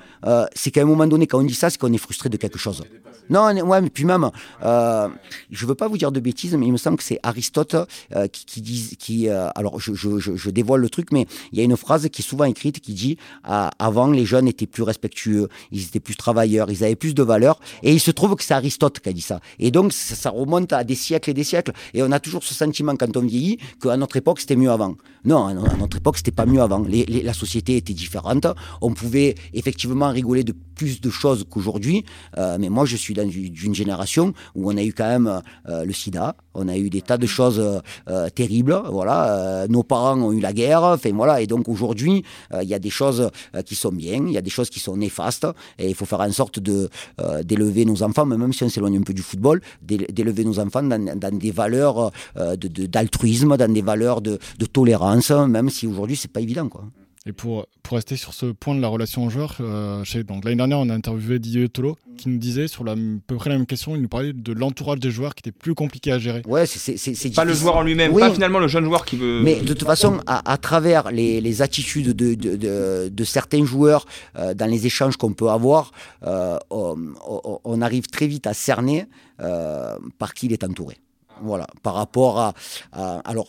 c'est qu'à un moment donné quand on dit ça, c'est qu'on est frustré de quelque chose. Non, ouais, mais puis même, euh, je veux pas vous dire de bêtises, mais il me semble que c'est Aristote euh, qui, dit, qui, euh, alors je, je, je, dévoile le truc, mais il y a une phrase qui est souvent écrite qui dit avant les jeunes étaient plus respectueux, ils étaient plus travailleurs, ils avaient plus de valeur, et il se trouve que c'est Aristote qui a dit ça. Et donc ça, remonte à des siècles et des siècles, et on a toujours ce sentiment quand on vieillit qu'à notre époque c'était mieux avant. Non, à notre époque c'était pas mieux avant. La société était différente, on pouvait effectivement rigoler de plus de choses qu'aujourd'hui, euh, mais moi je suis d'une génération où on a eu quand même euh, le sida, on a eu des tas de choses euh, terribles, voilà, nos parents ont eu la guerre, enfin voilà, et donc aujourd'hui il y a des choses qui sont bien, il y a des choses qui sont néfastes, et il faut faire en sorte d'élever nos enfants, même si on s'éloigne un peu du football, d'élever nos enfants dans, des valeurs d'altruisme, dans des valeurs de tolérance, même si aujourd'hui c'est pas évident quoi. Et pour, pour rester sur ce point de la relation au joueur, euh, donc l'année dernière, on a interviewé Didier Tolo qui nous disait sur la, à peu près la même question, il nous parlait de l'entourage des joueurs qui était plus compliqué à gérer. Ouais, c'est Pas le joueur en lui-même, pas finalement le jeune joueur qui veut. Mais de toute façon, à, travers les, les attitudes de, de, de, certains joueurs euh, dans les échanges qu'on peut avoir, euh, on, arrive très vite à cerner par qui il est entouré. Voilà, par rapport à, à alors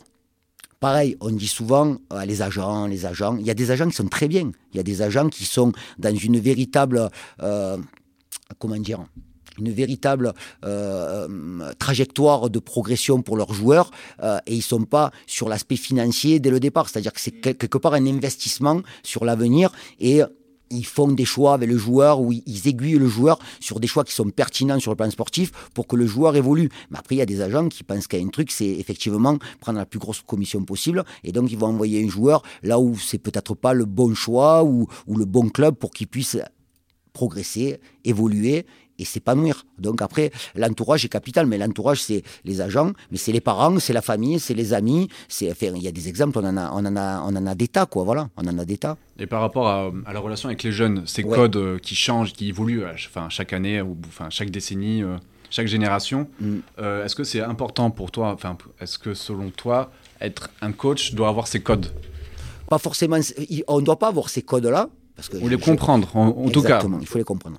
Pareil, on dit souvent euh, les agents, les agents. Il y a des agents qui sont très bien. Il y a des agents qui sont dans une véritable, euh, euh, trajectoire de progression pour leurs joueurs et ils sont pas sur l'aspect financier dès le départ. C'est-à-dire que c'est quelque part un investissement sur l'avenir et ils font des choix avec le joueur ou ils aiguillent le joueur sur des choix qui sont pertinents sur le plan sportif pour que le joueur évolue. Mais après, il y a des agents qui pensent qu'il y a un truc, c'est effectivement prendre la plus grosse commission possible et donc ils vont envoyer un joueur là où c'est peut-être pas le bon choix ou, ou le bon club pour qu'il puisse progresser, évoluer et s'épanouir. Donc après, l'entourage est capital, mais l'entourage, c'est les agents, mais c'est les parents, c'est la famille, c'est les amis. C'est, enfin, il y a des exemples, on en a, on en a, on en a des tas, quoi. Voilà, on en a des tas. Et par rapport à, la relation avec les jeunes, ces codes euh, qui changent, qui évoluent, euh, enfin, chaque année ou enfin, chaque décennie, euh, chaque génération, mm. est-ce que c'est important pour toi Enfin, est-ce que selon toi, être un coach doit avoir ces codes? Pas forcément. On ne doit pas avoir ces codes-là. Parce que Ou les comprendre, en, tout cas. il faut les comprendre.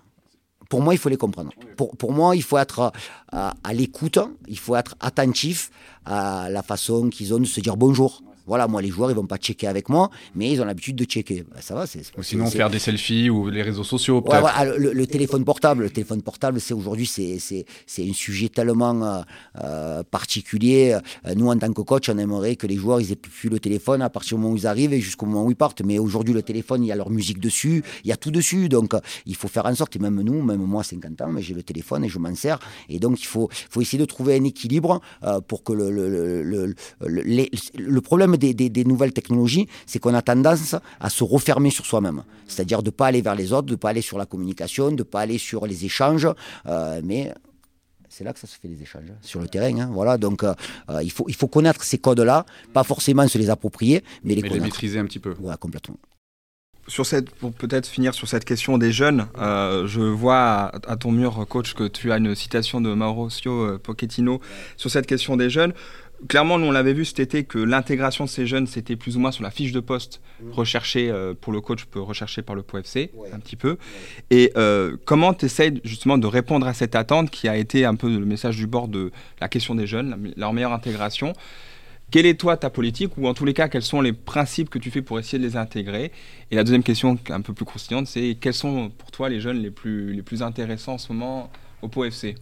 Pour moi, il faut les comprendre. Pour, pour moi, il faut être à, à l'écoute, il faut être attentif à la façon qu'ils ont de se dire bonjour. Voilà, moi, les joueurs, ils vont pas checker avec moi, mais ils ont l'habitude de checker. Bah, ça va, c'est. Sinon, faire des selfies ou les réseaux sociaux, peut-être. le, téléphone portable, le téléphone portable, c'est aujourd'hui, c'est un sujet tellement euh, euh, particulier. Euh, nous, en tant que coach, on aimerait que les joueurs, ils aient plus le téléphone à partir du moment où ils arrivent et jusqu'au moment où ils partent. Mais aujourd'hui, le téléphone, il y a leur musique dessus, il y a tout dessus. Donc, il faut faire en sorte, et même nous, même moi, 50 ans, mais j'ai le téléphone et je m'en sers. Et donc, il faut, faut essayer de trouver un équilibre pour que le, le, le, le problème des, des, nouvelles technologies, c'est qu'on a tendance à se refermer sur soi-même. C'est-à-dire de ne pas aller vers les autres, de ne pas aller sur la communication, de ne pas aller sur les échanges. Euh, mais c'est là que ça se fait les échanges, hein, sur le terrain. Hein, voilà, donc euh, euh, il, faut, il faut connaître ces codes-là, pas forcément se les approprier, mais les, mais maîtriser un petit peu. Ouais, complètement. Sur cette, pour peut-être finir sur cette question des jeunes, je vois à, ton mur, coach, que tu as une citation de Mauricio Pochettino sur cette question des jeunes clairement, nous, on l'avait vu cet été que l'intégration de ces jeunes, c'était plus ou moins sur la fiche de poste mmh. recherchée euh, pour le coach, peut rechercher par le POFC, un petit peu. Et euh, comment tu essayes justement de répondre à cette attente qui a été un peu le message du bord de la question des jeunes, leur meilleure intégration? Quelle est toi ta politique? Ou en tous les cas quels sont les principes que tu fais pour essayer de les intégrer? Et la deuxième question un peu plus croustillante, c'est quels sont pour toi les jeunes les plus, les plus intéressants en ce moment au POFC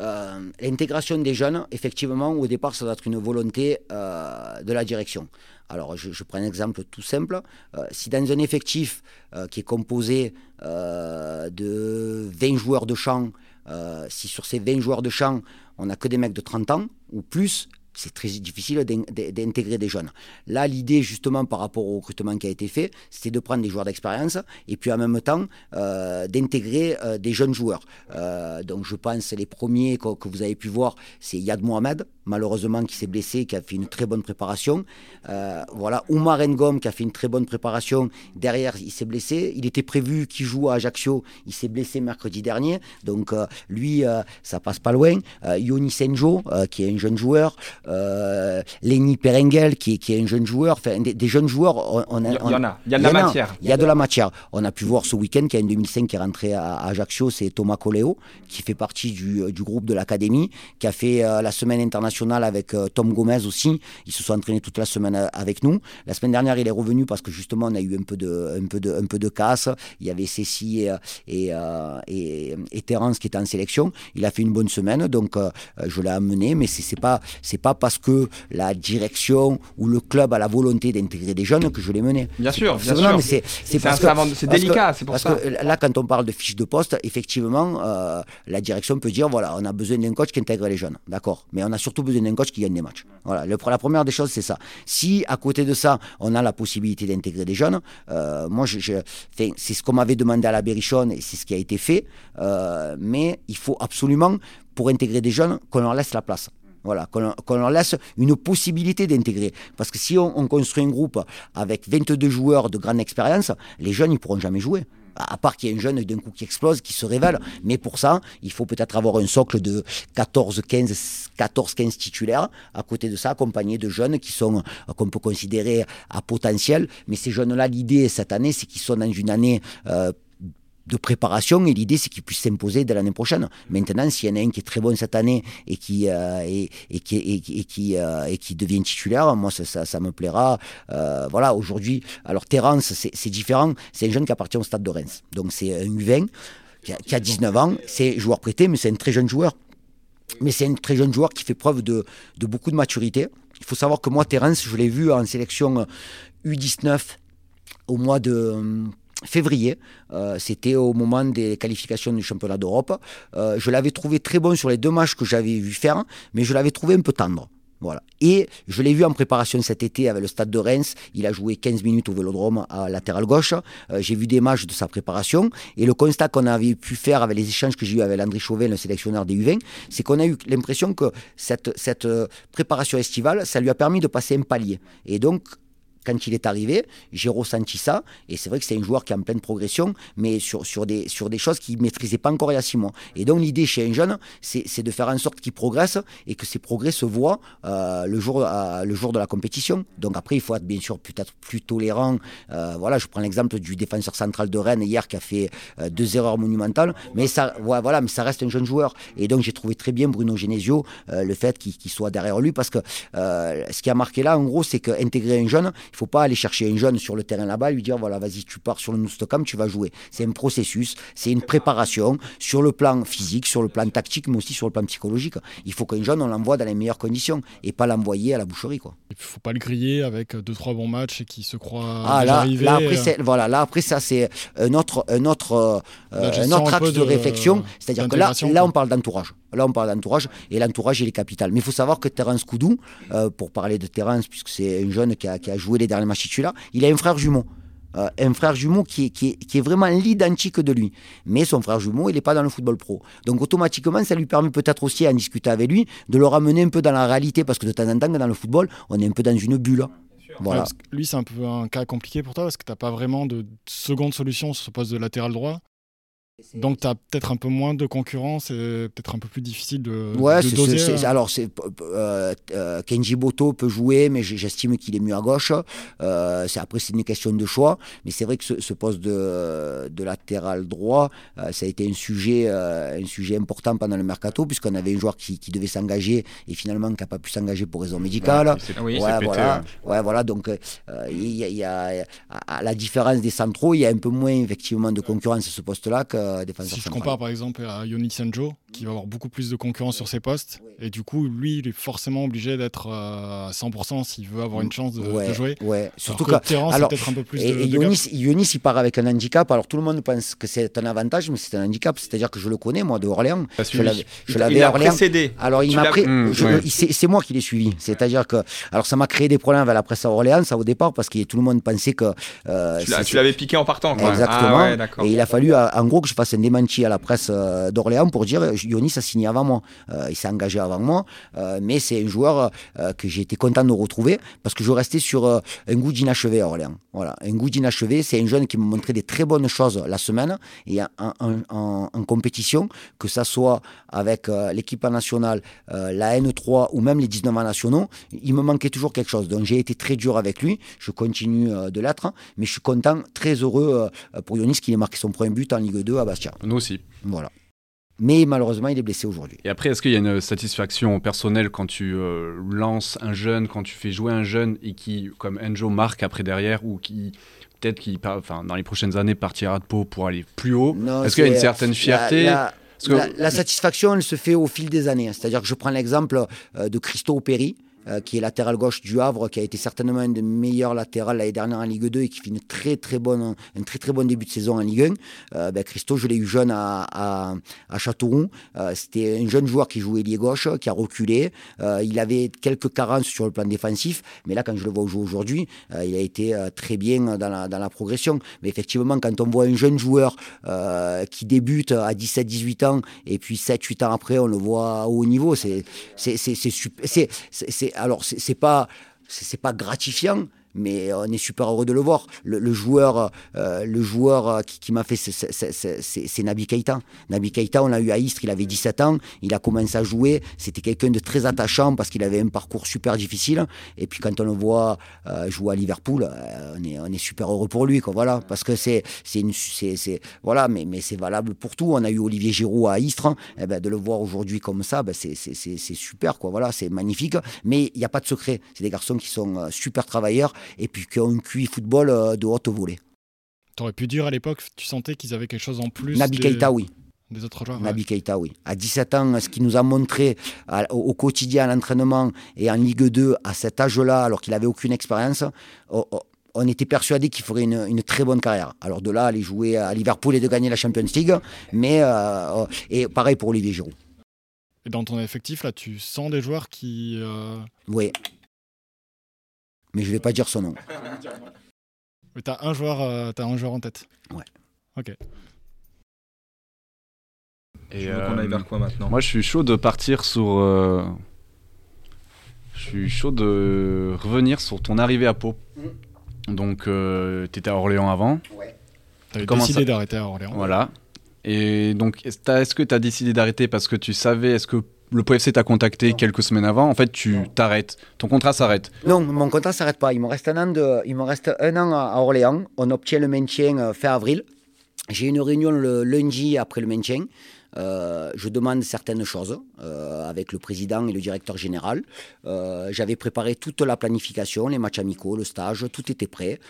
euh, l'intégration des jeunes, effectivement, au départ, ça doit être une volonté euh, de la direction. Alors, je, prends un exemple tout simple. Euh, si dans un effectif qui est composé de 20 joueurs de champ, si sur ces 20 joueurs de champ, on n'a que des mecs de 30 ans ou plus, c'est très difficile d'intégrer des jeunes. Là, l'idée, justement, par rapport au recrutement qui a été fait, c'était de prendre des joueurs d'expérience et puis en même temps euh, d'intégrer euh, des jeunes joueurs. Euh, donc, je pense les premiers que, vous avez pu voir, c'est Yad Mohamed, malheureusement, qui s'est blessé, qui a fait une très bonne préparation. voilà, Oumar Ngom, qui a fait une très bonne préparation. Derrière, il s'est blessé. Il était prévu qu'il joue à Ajaccio. Il s'est blessé mercredi dernier. Donc, lui, ça passe pas loin. Yoni Senjo, qui est un jeune joueur euh, Lenny Perengel, qui, qui, est un jeune joueur, enfin, des, jeunes joueurs. On, a, il y en a, il y a de la matière. Il y a de la matière. On a pu voir ce week-end qu'il y a un 2005 qui est rentré à, Ajaccio, c'est Thomas Coléo, qui fait partie du, du groupe de l'académie, qui a fait euh, la semaine internationale avec euh, Tom Gomez aussi. Ils se sont entraînés toute la semaine euh, avec nous. La semaine dernière, il est revenu parce que justement, on a eu un peu de, un peu de, un peu de casse. Il y avait Cécile et, et, et, Terence qui étaient en sélection. Il a fait une bonne semaine, donc je l'ai amené, mais c'est pas, c'est pas parce que la direction ou le club a la volonté d'intégrer des jeunes que je les mené. Bien sûr, bien sûr. C'est délicat, c'est pour ça. Que là, quand on parle de fiche de poste, effectivement, euh, la direction peut dire voilà, on a besoin d'un coach qui intègre les jeunes, d'accord. Mais on a surtout besoin d'un coach qui gagne des matchs. Voilà, la première des choses, c'est ça. Si à côté de ça, on a la possibilité d'intégrer des jeunes, euh, moi, je, c'est ce qu'on m'avait demandé à la Berrichonne et c'est ce qui a été fait. Euh, mais il faut absolument, pour intégrer des jeunes, qu'on leur laisse la place. Voilà, qu'on leur laisse une possibilité d'intégrer. Parce que si on, construit un groupe avec 22 joueurs de grande expérience, les jeunes, ils pourront jamais jouer. À part qu'il y ait un jeune d'un coup qui explose, qui se révèle. Mais pour ça, il faut peut-être avoir un socle de 14, 15, 14, 15 titulaires. À côté de ça, accompagné de jeunes qui sont, qu'on peut considérer à potentiel. Mais ces jeunes-là, l'idée cette année, c'est qu'ils sont dans une année euh, de préparation et l'idée c'est qu'il puisse s'imposer dès l'année prochaine. Maintenant, s'il y en a un qui est très bon cette année et qui, euh, euh, devient titulaire, moi ça, me plaira. Euh, voilà, aujourd'hui, alors Terence c'est différent, c'est un jeune qui appartient au stade de Reims. Donc c'est un U20 qui a, 19 ans, c'est joueur prêté, mais c'est un très jeune joueur. Mais c'est un très jeune joueur qui fait preuve de, de beaucoup de maturité. Il faut savoir que moi, Terence, je l'ai vu en sélection U19 au mois de février. Euh, c'était au moment des qualifications du championnat d'Europe. Euh, je l'avais trouvé très bon sur les deux matchs que j'avais vu faire, mais je l'avais trouvé un peu tendre. Voilà. Et je l'ai vu en préparation cet été avec le Stade de Reims. Il a joué 15 minutes au Vélodrome à latéral gauche. Euh, j'ai vu des matchs de sa préparation. Et le constat qu'on avait pu faire avec les échanges que j'ai eu avec André Chauvet, le sélectionneur des U20, c'est qu'on a eu l'impression que cette, cette préparation estivale, ça lui a permis de passer un palier. Et donc, quand il est arrivé, j'ai ressenti ça. Et c'est vrai que c'est un joueur qui est en pleine progression, mais sur, sur, des, sur des choses qu'il ne maîtrisait pas encore il y a six mois. Et donc, l'idée chez un jeune, c'est de faire en sorte qu'il progresse et que ses progrès se voient euh, le, jour, euh, le jour de la compétition. Donc, après, il faut être bien sûr peut-être plus tolérant. Euh, voilà, je prends l'exemple du défenseur central de Rennes hier qui a fait deux erreurs monumentales. Mais ça, voilà, mais ça reste un jeune joueur. Et donc, j'ai trouvé très bien Bruno Genesio, le fait qu'il soit derrière lui, parce que ce qui a marqué là, en gros, c'est qu'intégrer un jeune, il faut pas aller chercher un jeune sur le terrain là-bas et lui dire voilà, vas-y, tu pars sur le Noustocam, tu vas jouer. C'est un processus, c'est une préparation sur le plan physique, sur le plan tactique, mais aussi sur le plan psychologique. Il faut qu'un jeune, on l'envoie dans les meilleures conditions et pas l'envoyer à la boucherie. Quoi. Il faut pas le griller avec deux trois bons matchs et qui se croit ah, là, là, après, euh. voilà, là après ça c'est un autre, un autre, euh, un autre axe de, réflexion. C'est-à-dire que là, là on parle d'entourage. Là, on parle d'entourage, et l'entourage, il est capital. Mais il faut savoir que Terence Koudou, euh, pour parler de Terence, puisque c'est un jeune qui a, qui a, joué les derniers matchs titulaires, il a un frère jumeau. Euh, un frère jumeau qui est, qui, est, qui est vraiment l'identique de lui. Mais son frère jumeau, il n'est pas dans le football pro. Donc automatiquement, ça lui permet peut-être aussi, à discuter avec lui, de le ramener un peu dans la réalité, parce que de temps en temps, dans le football, on est un peu dans une bulle. Voilà. Ouais, lui, c'est un peu un cas compliqué pour toi, parce que tu n'as pas vraiment de seconde solution sur ce poste de latéral droit. Donc tu as peut-être un peu moins de concurrence et peut-être un peu plus difficile de, ouais, de doser. C est, c est, alors c'est euh, euh, Kenji Boto peut jouer, mais j'estime qu'il est mieux à gauche. Euh, après c'est une question de choix, mais c'est vrai que ce, ce, poste de, de latéral droit, euh, ça a été un sujet, euh, un sujet important pendant le mercato puisqu'on avait un joueur qui, qui devait s'engager et finalement qui n'a pas pu s'engager pour raison médicale. Ouais, oui, ouais, voilà, ouais. voilà, donc il y, y, a à la différence des centraux, il y a un peu moins effectivement de concurrence à ce poste-là que si je compare par exemple à Yoni Sanjo, qui va avoir beaucoup plus de concurrence sur ses postes, et du coup, lui, il est forcément obligé d'être à 100% s'il veut avoir une chance de, ouais, de jouer. Ouais. Surtout que Terence, alors, peut-être un peu plus et, de, et de Yonis, Yonis, il part avec un handicap. Alors tout le monde pense que c'est un avantage, mais c'est un handicap. C'est-à-dire que je le connais, moi, de Orléans. Je l'avais à Orléans. Précédé. Alors il m'a pris. Mmh, ouais. C'est moi qui l'ai suivi. C'est-à-dire que. Alors ça m'a créé des problèmes avec la presse à Orléans, ça au départ, parce que tout le monde pensait que. Euh, tu l'avais piqué en partant. Quoi. Exactement. Ah, ouais, et il a fallu, en gros, que je fasse un démenti à la presse d'Orléans pour dire Yonis a signé avant moi. Euh, il s'est engagé avant moi, euh, mais c'est un joueur euh, que j'ai été content de retrouver parce que je restais sur un goût d'inachevé à Orléans. Voilà, un goût d'inachevé, c'est un jeune qui m'a montré des très bonnes choses la semaine et en, en, compétition, que ça soit avec l'équipe nationale, la N3 ou même les 19 ans nationaux, il me manquait toujours quelque chose. Donc j'ai été très dur avec lui, je continue de l'être, mais je suis content, très heureux pour Yonis qu'il ait marqué son premier but en Ligue 2 à Bastia. Nous aussi. Voilà. Mais malheureusement, il est blessé aujourd'hui. Et après, est-ce qu'il y a une satisfaction personnelle quand tu euh, lances un jeune, quand tu fais jouer un jeune et qui, comme Enjo, marque après derrière ou qui peut-être qui, enfin, dans les prochaines années, partira de peau pour aller plus haut? Est-ce qu'il y a une certaine fierté? la, la, la, la, satisfaction, elle se fait au fil des années. C'est-à-dire que je prends l'exemple euh, de Christo Perry. Euh, qui est latéral gauche du Havre, qui a été certainement un des meilleurs latérales l'année dernière en Ligue 2 et qui fait une très très bonne, un très très bon début de saison en Ligue 1. Euh, ben Christo, je l'ai eu jeune à, à, Châteauroux. Euh, C'était un jeune joueur qui jouait lié gauche, qui a reculé. Il avait quelques carences sur le plan défensif, mais là, quand je le vois jouer aujourd'hui, il a été très bien dans la, dans la progression. Mais effectivement, quand on voit un jeune joueur qui débute à 17-18 ans et puis 7-8 ans après, on le voit à haut niveau, c'est. C'est alors c'est pas pas gratifiant mais on est super heureux de le voir. Le, le joueur, euh, joueur qui, m'a fait, c'est Nabi Keita. Nabi Keita, on l'a eu à Istres, il avait 17 ans, il a commencé à jouer, c'était quelqu'un de très attachant parce qu'il avait un parcours super difficile. Et puis quand on le voit euh, jouer à Liverpool, euh, on, est, super heureux pour lui, quoi, voilà, parce que c'est, c'est, voilà, mais, mais c'est valable pour tout. On a eu Olivier Giroud à Istres, eh ben, de le voir aujourd'hui comme ça, ben, c'est super, quoi, voilà, c'est magnifique. Mais il n'y a pas de secret. C'est des garçons qui sont super travailleurs et puis qui ont un QI football euh, de haute volée. T'aurais pu dire à l'époque, tu sentais qu'ils avaient quelque chose en plus Nabi des... Keita, oui. Des autres joueurs Nabi ouais. Keita, oui. À 17 ans, ce qu'il nous a montré au, quotidien, à l'entraînement et en Ligue 2, à cet âge-là, alors qu'il n'avait aucune expérience, oh, oh, on était persuadé qu'il ferait une, une, très bonne carrière. Alors de là, aller jouer à Liverpool et de gagner la Champions League, mais euh, et pareil pour Olivier Giroud. Et dans ton effectif, là, tu sens des joueurs qui... Euh... Oui, mais je vais pas dire son nom. Mais t'as un joueur, euh, as un joueur en tête. Ouais. Ok. Et euh, on aille vers quoi maintenant? Moi, je suis chaud de partir sur. Euh, je suis chaud de revenir sur ton arrivée à Pau. Mmh. Donc, euh, tu étais à Orléans avant. Ouais. T'avais décidé ça... d'arrêter à Orléans. Voilà. Et donc, est-ce que tu as décidé d'arrêter parce que tu savais, est-ce que le PFC t'a contacté non. quelques semaines avant, en fait, tu t'arrêtes. Ton contrat s'arrête. Non, mon contrat s'arrête pas. Il me reste un an, de, il me reste un an à Orléans. On obtient le maintien fin avril. J'ai une réunion le lundi après le maintien. Euh, je demande certaines choses euh, avec le président et le directeur général. Euh, J'avais préparé toute la planification, les matchs amicaux, le stage, tout était prêt.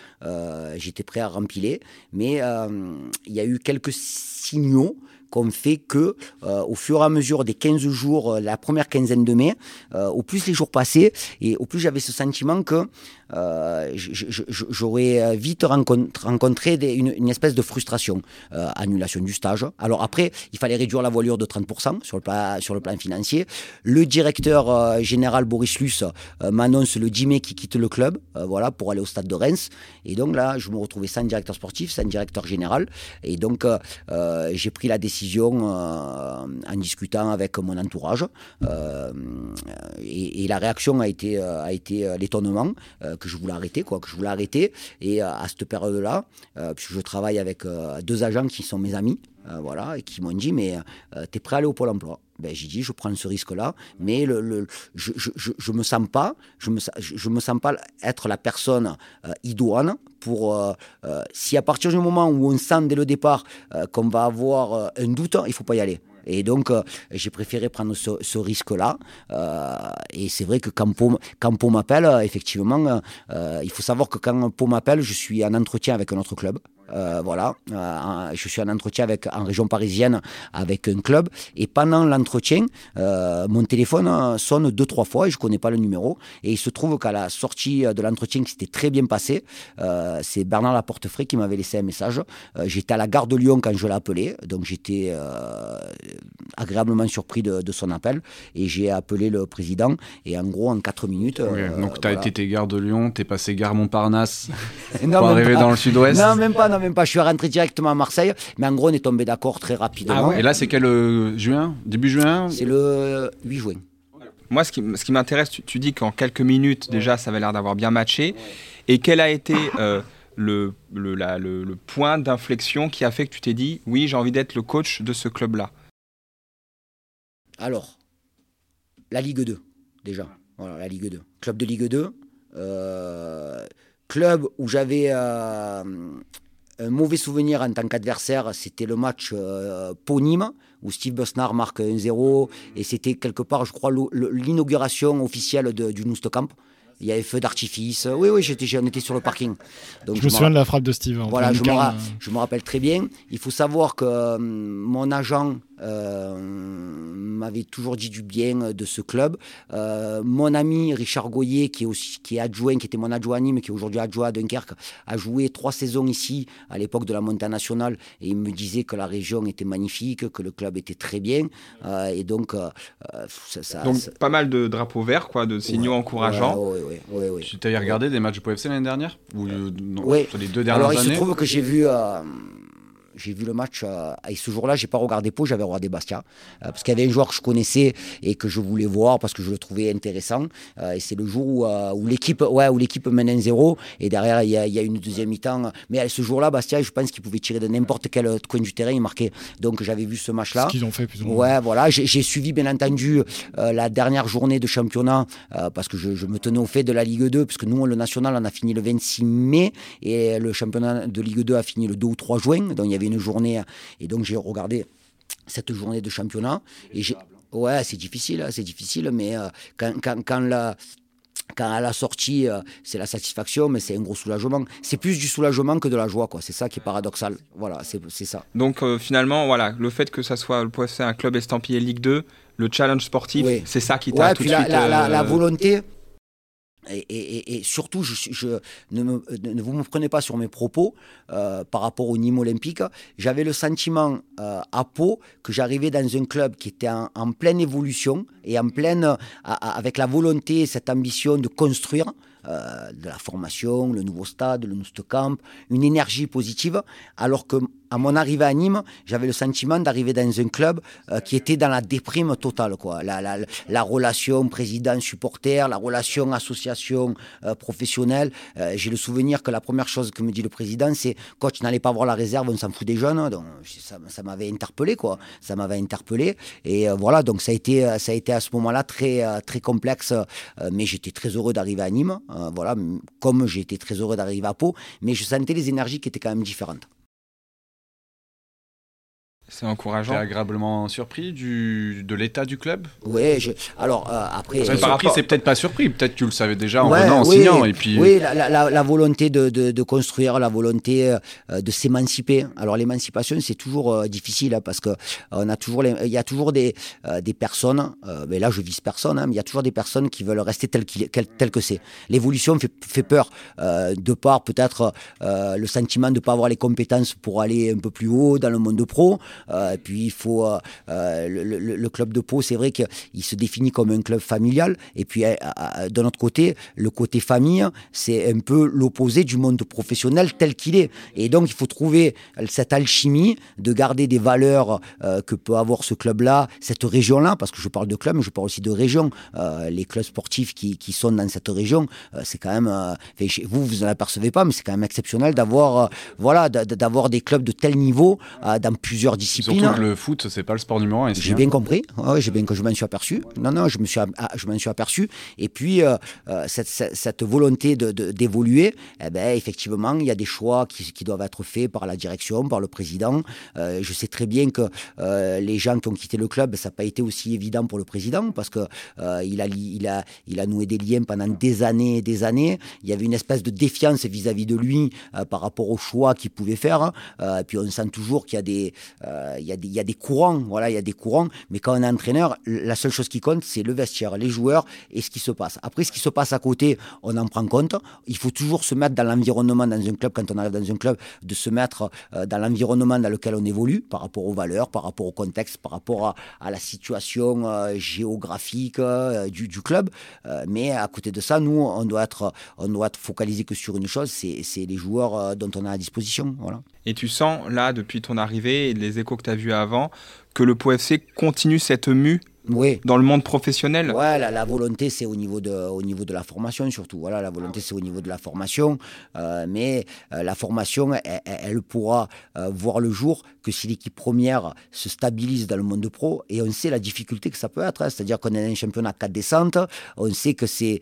J'étais prêt à rempiler, mais il y a eu quelques signaux qu'on fait que au fur et à mesure des 15 jours, la première quinzaine de mai, au plus les jours passaient et au plus j'avais ce sentiment que euh, j'aurais euh, vite rencontré une, espèce de frustration. Euh, annulation du stage. Alors après, il fallait réduire la voilure de 30% sur le, plan, financier. Le directeur général Boris Luce m'annonce le 10 mai qu'il quitte le club voilà, pour aller au stade de Reims. Et donc là, je me retrouvais sans directeur sportif, sans directeur général. Et donc, j'ai pris la décision en discutant avec mon entourage. Et, et, la réaction a été, a été l'étonnement que je voulais arrêter, quoi, que je voulais arrêter. Et euh, à cette période-là, euh, puisque je travaille avec euh, deux agents qui sont mes amis, voilà, et qui m'ont dit, mais tu es prêt à aller au Pôle emploi ben, J'ai dit, je prends ce risque-là, mais je ne me sens pas, je me, sens pas être la personne idoine pour, si à partir du moment où on sent dès le départ qu'on va avoir un doute, il faut pas y aller. Et donc, euh, j'ai préféré prendre ce, risque-là. Euh, et c'est vrai que quand Pau, m'appelle, effectivement, euh, il faut savoir que quand Pau m'appelle, je suis en entretien avec un autre club. Euh, voilà, euh, je suis en entretien avec, en région parisienne avec un club. Et pendant l'entretien, euh, mon téléphone sonne deux, trois fois et je ne connais pas le numéro. Et il se trouve qu'à la sortie de l'entretien qui s'était très bien passé, c'est Bernard Laportefray qui m'avait laissé un message. j'étais à la gare de Lyon quand je l'ai appelé, donc j'étais agréablement surpris de, son appel. Et j'ai appelé le président. Et en gros, en quatre minutes. donc tu as été tes gares de Lyon, tu es passé gare Montparnasse [laughs] pour arriver dans le sud-ouest Non, même pas même pas. Je suis rentré directement à Marseille, mais en gros, on est tombé d'accord très rapidement. Ah Et là, c'est quel euh, juin Début juin C'est le 8 juin. Moi, ce qui, ce qui m'intéresse, tu, dis qu'en quelques minutes, déjà, ça avait l'air d'avoir bien matché. Et quel a été euh, le, le, le, point d'inflexion qui a fait que tu t'es dit, oui, j'ai envie d'être le coach de ce club-là? Alors, la Ligue 2, déjà. Voilà, la Ligue 2. Club de Ligue 2. Euh, club où j'avais un mauvais souvenir en tant qu'adversaire, c'était le match euh, Pau-Nîmes, où Steve Busnard marque 1-0, et c'était quelque part, je crois, l'inauguration officielle de, du Camp. Il y avait feu d'artifice. Oui, oui, j'étais, on était sur le parking. [laughs] Donc, je, me souviens de la frappe de Steve. Voilà, je me, euh. je me, rappelle très bien. Il faut savoir que euh, mon agent euh, m'avait toujours dit du bien de ce club. Euh, mon ami Richard Goyer, qui est, aussi, qui est adjoint, qui était mon adjoint à Nîmes, qui est aujourd'hui adjoint à Dunkerque, a joué trois saisons ici à l'époque de la montée nationale et il me disait que la région était magnifique, que le club était très bien. Euh, et donc, ça, donc pas mal de drapeaux verts, quoi, de signaux encourageants. Oui, oui, oui. Tu as regardé des matchs du PFC l'année dernière? Ou oui. les deux dernières Alors, il se trouve que j'ai vu j'ai vu le match euh, et ce jour-là, j'ai pas regardé Pau, j'avais regardé Bastia euh, parce qu'il y avait un joueur que je connaissais et que je voulais voir parce que je le trouvais intéressant. Euh, et c'est le jour où, où l'équipe, ouais, où l'équipe mène 1-0 et derrière il y, a, une deuxième mi-temps. Mais ce jour-là, Bastia, je pense qu'il pouvait tirer de n'importe quel coin du terrain, il marquait. Donc j'avais vu ce match-là. Ce qu'ils ont fait plus ou moins. Ouais, voilà. J'ai suivi bien entendu la dernière journée de championnat parce que je, je, me tenais au fait de la Ligue 2 puisque nous le national on a fini le 26 mai et le championnat de Ligue 2 a fini le 2 ou 3 juin. Donc il y avait une journée. Et donc j'ai regardé cette journée de championnat. Et j'ai, ouais, c'est difficile, hein, c'est difficile, mais euh, quand, quand, quand la quand à la sortie, euh, c'est la satisfaction, mais c'est un gros soulagement. C'est plus du soulagement que de la joie, quoi. C'est ça qui est paradoxal. Voilà, c'est ça. Donc euh, finalement, voilà, le fait que ça soit le POFC un club estampillé Ligue 2, le challenge sportif, c'est ça qui t'a tout de suite. La, la, volonté, et, surtout, je, ne, vous me prenez pas sur mes propos euh, par rapport au Nîmes olympique. J'avais le sentiment euh, à Pau que j'arrivais dans un club qui était en, pleine évolution et en pleine, avec la volonté, cette ambition de construire. Euh, de la formation, le nouveau stade, le Camp, une énergie positive, alors que à mon arrivée à Nîmes, j'avais le sentiment d'arriver dans un club euh, qui était dans la déprime totale. Quoi. La, la, la relation président-supporter, la relation association euh. Euh, j'ai le souvenir que la première chose que me dit le président, c'est coach, n'allez pas voir la réserve, on s'en fout des jeunes. Donc, ça, m'avait interpellé, quoi. Ça m'avait interpellé. Et voilà, donc ça a été, ça a été à ce moment-là très, très complexe. mais j'étais très heureux d'arriver à Nîmes. voilà, comme été très heureux d'arriver à Pau. Mais je sentais les énergies qui étaient quand même différentes. C'est encourageant. T'es agréablement surpris du, de l'état du club? Oui, alors euh, après. Surpris, c'est peut-être pas surpris. Peut-être que tu le savais déjà en venant, en signant. Et puis... Oui, la, la, la volonté de, de, de, construire, la volonté euh, de s'émanciper. Alors l'émancipation, c'est toujours euh, difficile hein, parce que on a toujours, il y a toujours des, des personnes. mais là, je vise personne, hein, mais il y a toujours des personnes qui veulent rester tel, qu'il, tel que c'est. L'évolution fait, fait peur de par peut-être le sentiment de ne pas avoir les compétences pour aller un peu plus haut dans le monde pro. Euh, puis il faut euh, euh, le, club de Pau, c'est vrai qu'il se définit comme un club familial. Et puis de notre côté, le côté famille, c'est un peu l'opposé du monde professionnel tel qu'il est. Et donc il faut trouver cette alchimie de garder des valeurs que peut avoir ce club-là, cette région-là, parce que je parle de club, mais je parle aussi de région. les clubs sportifs qui, qui, sont dans cette région, c'est quand même, vous vous en apercevez pas, mais c'est quand même exceptionnel d'avoir, voilà, des clubs de tel niveau dans plusieurs discipline. Surtout que le foot, c'est pas le sport numéro un. J'ai bien compris. j'ai bien que je m'en suis aperçu. Non, non, je me suis, ah, je m'en suis aperçu. Et puis euh, euh, cette, cette, volonté de, d'évoluer, eh ben, effectivement, il y a des choix qui, qui, doivent être faits par la direction, par le président. Euh, je sais très bien que les gens qui ont quitté le club, ça n'a pas été aussi évident pour le président parce que il a, il a, il a noué des liens pendant des années et des années. Il y avait une espèce de défiance vis-à-vis de lui par rapport aux choix qu'il pouvait faire. et puis on sent toujours qu'il y a des euh, y, a des courants, voilà, il y a des courants, mais quand on est entraîneur, la seule chose qui compte, c'est le vestiaire, les joueurs et ce qui se passe. Après, ce qui se passe à côté, on en prend compte. Il faut toujours se mettre dans l'environnement dans un club, quand on arrive dans un club, de se mettre euh, dans l'environnement dans lequel on évolue, par rapport aux valeurs, par rapport au contexte, par rapport à, la situation euh, géographique du, club. mais à côté de ça, nous, on doit être, on doit être focalisé que sur une chose, c'est les joueurs dont on a à disposition. Voilà. Et tu sens, là, depuis ton arrivée et les échos que tu as vus avant, que le POFC continue cette mue oui. dans le monde professionnel Ouais, la, volonté, c'est au, niveau de, au niveau de la formation surtout. Voilà, la volonté, c'est au niveau de la formation. Euh, mais euh, la formation, elle, pourra euh, voir le jour que si l'équipe première se stabilise dans le monde pro. Et on sait la difficulté que ça peut être. Hein. C'est-à-dire qu'on est un championnat 4 descentes. On sait que c'est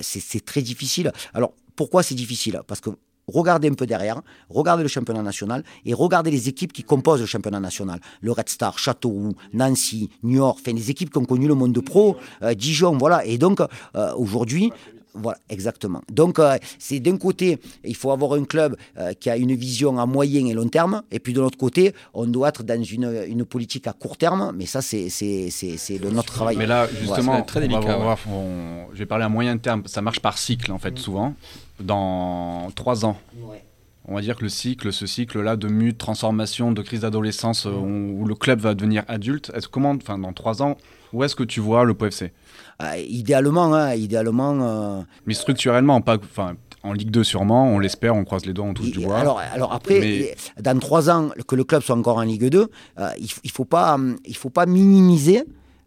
c'est très difficile. Alors, pourquoi c'est difficile? Parce que regardez un peu derrière, regardez le championnat national et regardez les équipes qui composent le championnat national. Le Red Star, Châteauroux, Nancy, New York, enfin les équipes qui ont connu le monde de pro, euh, Dijon, voilà. Et donc euh, aujourd'hui, voilà, exactement. Donc, euh, c'est d'un côté, il faut avoir un club qui a une vision à moyen et long terme, et puis de l'autre côté, on doit être dans une, une politique à court terme, mais ça, c'est, c'est, c'est, de notre travail. Mais là, justement, très délicat, je vais parler à moyen terme, ça marche par cycle, en fait, mm. souvent dans trois ans. On va dire que le cycle, ce cycle-là de mue, de transformation, de crise d'adolescence, euh, où le club va devenir adulte, est-ce comment, enfin dans trois ans, où est-ce que tu vois le PFC ah, Idéalement, hein, idéalement. Euh, Mais structurellement, pas, enfin, en Ligue 2 sûrement, on l'espère, on croise les doigts, on touche du bois. Alors, alors après, dans trois ans, que le club soit encore en Ligue 2, euh, il ne faut, pas, il faut pas minimiser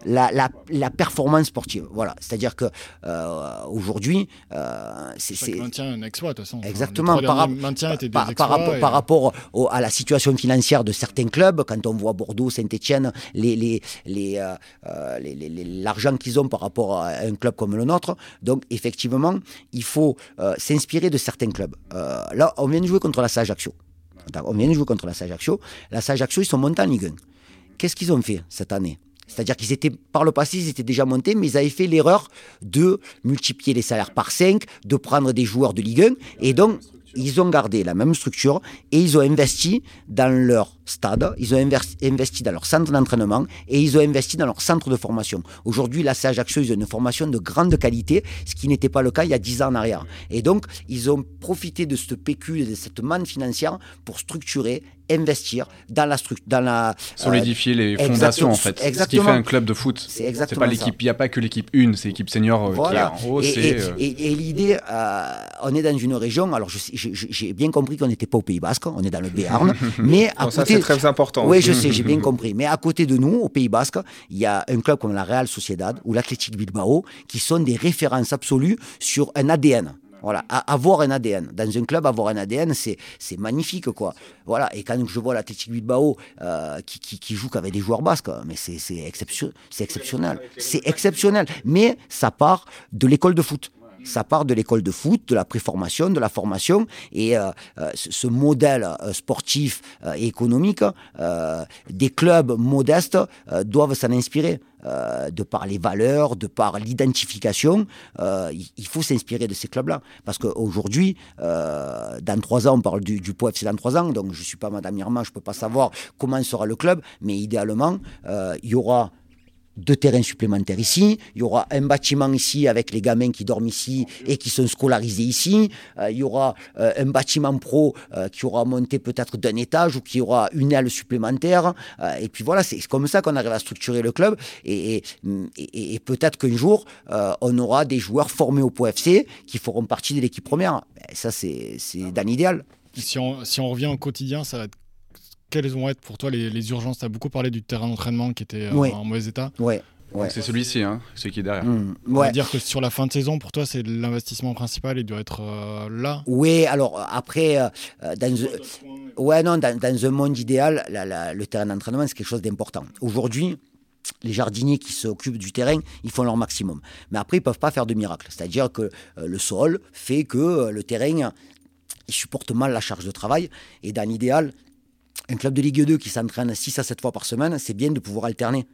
la, la, la, performance sportive. Voilà, c'est-à-dire que euh, aujourd'hui, euh, c'est maintien un exploit de toute façon. Exactement. Par, par, par, rapport, par rapport à la situation financière de certains clubs, quand on voit Bordeaux, Saint-Étienne, les, les, les, euh, euh l'argent qu'ils ont par rapport à un club comme le nôtre. Donc effectivement, il faut euh, s'inspirer de certains clubs. Euh, là, on vient de jouer contre la Sage Ajaccio. On vient de jouer contre la Sage Ajaccio. La Sage Ajaccio, ils sont montés en Ligue 1. Qu'est-ce qu'ils ont fait cette année? C'est-à-dire qu'ils étaient, par le passé, ils étaient déjà montés, mais ils avaient fait l'erreur de multiplier les salaires par 5, de prendre des joueurs de Ligue 1. Et donc, ils ont gardé la même structure et ils ont investi dans leur stade, ils ont investi dans leur centre d'entraînement et ils ont investi dans leur centre de formation. Aujourd'hui, la CAG Ajaccio, ils ont une formation de grande qualité, ce qui n'était pas le cas il y a 10 ans en arrière. Et donc, ils ont profité de cette PQ, de cette manne financière pour structurer investir dans la structure, dans la solidifier les fondations en fait. Exactement. Ce qui fait un club de foot. C'est exactement pas l'équipe. Il n'y a pas que l'équipe 1, c'est l'équipe senior euh, qui est en haut. Et, euh, et, l'idée, euh, on est dans une région. Alors j'ai bien compris qu'on n'était pas au Pays Basque, on est dans le Béarn, [laughs] mais à côté. C'est très important. Oui, je sais, j'ai bien [laughs] compris. Mais à côté de nous, au Pays Basque, il y a un club comme la Real Sociedad ou l'Athletic Bilbao qui sont des références absolues sur un ADN. Voilà, avoir un ADN. Dans un club, avoir un ADN, c'est, c'est magnifique, quoi. Voilà, et quand je vois l'Athletic Bilbao euh, qui, qui, qui, joue qu'avec des joueurs basques, mais c'est, c'est, c'est exceptionnel. C'est exceptionnel. Mais ça part de l'école de foot. Ça part de l'école de foot, de la préformation, de la formation. Et ce modèle sportif et économique, des clubs modestes doivent s'en inspirer. Euh, de par les valeurs, de par l'identification, euh, il faut s'inspirer de ces clubs-là. Parce qu'aujourd'hui, euh, dans trois ans, on parle du, du POFC dans trois ans, donc je ne suis pas Madame Irma, je ne peux pas savoir comment sera le club, mais idéalement, il y aura deux terrains supplémentaires ici. Il y aura un bâtiment ici avec les gamins qui dorment ici et qui sont scolarisés ici. Euh, il y aura euh, un bâtiment pro euh, qui aura monté peut-être d'un étage ou qui aura une aile supplémentaire. et puis voilà, c'est comme ça qu'on arrive à structurer le club. Et, et, peut-être qu'un jour, on aura des joueurs formés au POFC qui feront partie de l'équipe première. ça, c'est dans l'idéal. Si on, si on revient au quotidien, ça va être quelles vont être pour toi les, urgences? Tu as beaucoup parlé du terrain d'entraînement qui était euh, en mauvais état. Ouais. C'est celui-ci, hein, celui qui est derrière. Mmh, On va dire que sur la fin de saison, pour toi, c'est l'investissement principal, il doit être euh, là? Oui, alors après, euh, dans, ouais, non, dans, un monde idéal, le terrain d'entraînement, c'est quelque chose d'important. Aujourd'hui, les jardiniers qui s'occupent du terrain, ils font leur maximum. Mais après, ils ne peuvent pas faire de miracle. C'est-à-dire que le sol fait que le terrain, il supporte mal la charge de travail. Et dans l'idéal, un club de Ligue 2 qui s'entraîne 6 à 7 fois par semaine, c'est bien de pouvoir alterner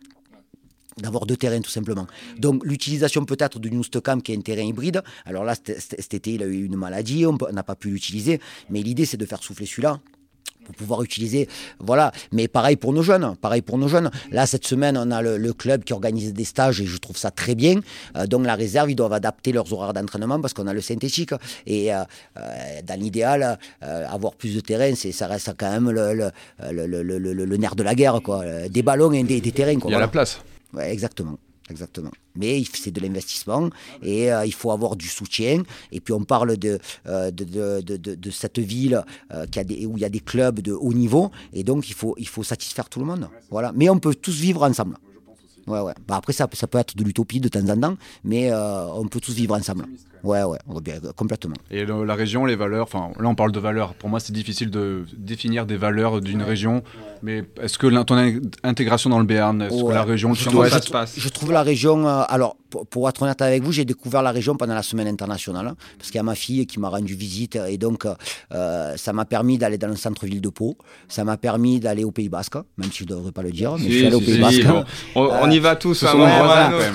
d'avoir deux terrains tout simplement. Donc l'utilisation peut-être du Newstocam qui est un terrain hybride. Alors là, cet été, il a eu une maladie, on n'a pas pu l'utiliser. Mais l'idée, c'est de faire souffler celui-là pour pouvoir utiliser. Voilà. Mais pareil pour nos jeunes. Pareil pour nos jeunes. Là, cette semaine, on a le, club qui organise des stages et je trouve ça très bien. Euh, donc, la réserve, ils doivent adapter leurs horaires d'entraînement parce qu'on a le synthétique. Et euh, euh, dans l'idéal, avoir plus de terrain, ça reste quand même le, le, nerf de la guerre. Quoi. Des ballons et des, terrains. Quoi, Il y a la place. Ouais, exactement. Exactement. Mais c'est de l'investissement et euh, il faut avoir du soutien. Et puis on parle de, euh, de, de, de, cette ville euh, qui a des, où il y a des clubs de haut niveau et donc il faut, il faut satisfaire tout le monde. Voilà. Mais on peut tous vivre ensemble. Ouais, ouais. Bah après, ça, ça peut être de l'utopie de temps en temps, mais on peut tous vivre ensemble. Ouais, ouais, bien, complètement. Et la région, les valeurs, enfin là on parle de valeurs. Pour moi, c'est difficile de définir des valeurs d'une région. Mais est-ce que ton intégration dans le Béarn, est-ce que la région, comment ça se passe? Je trouve la région. Euh, alors, pour, être honnête avec vous, j'ai découvert la région pendant la semaine internationale, hein, parce qu'il y a ma fille qui m'a rendu visite, et donc euh, ça m'a permis d'aller dans le centre-ville de Pau. Ça m'a permis d'aller au Pays Basque, même si je ne devrais pas le dire, mais je suis allé au Pays Basque. on, y va tous. Hein,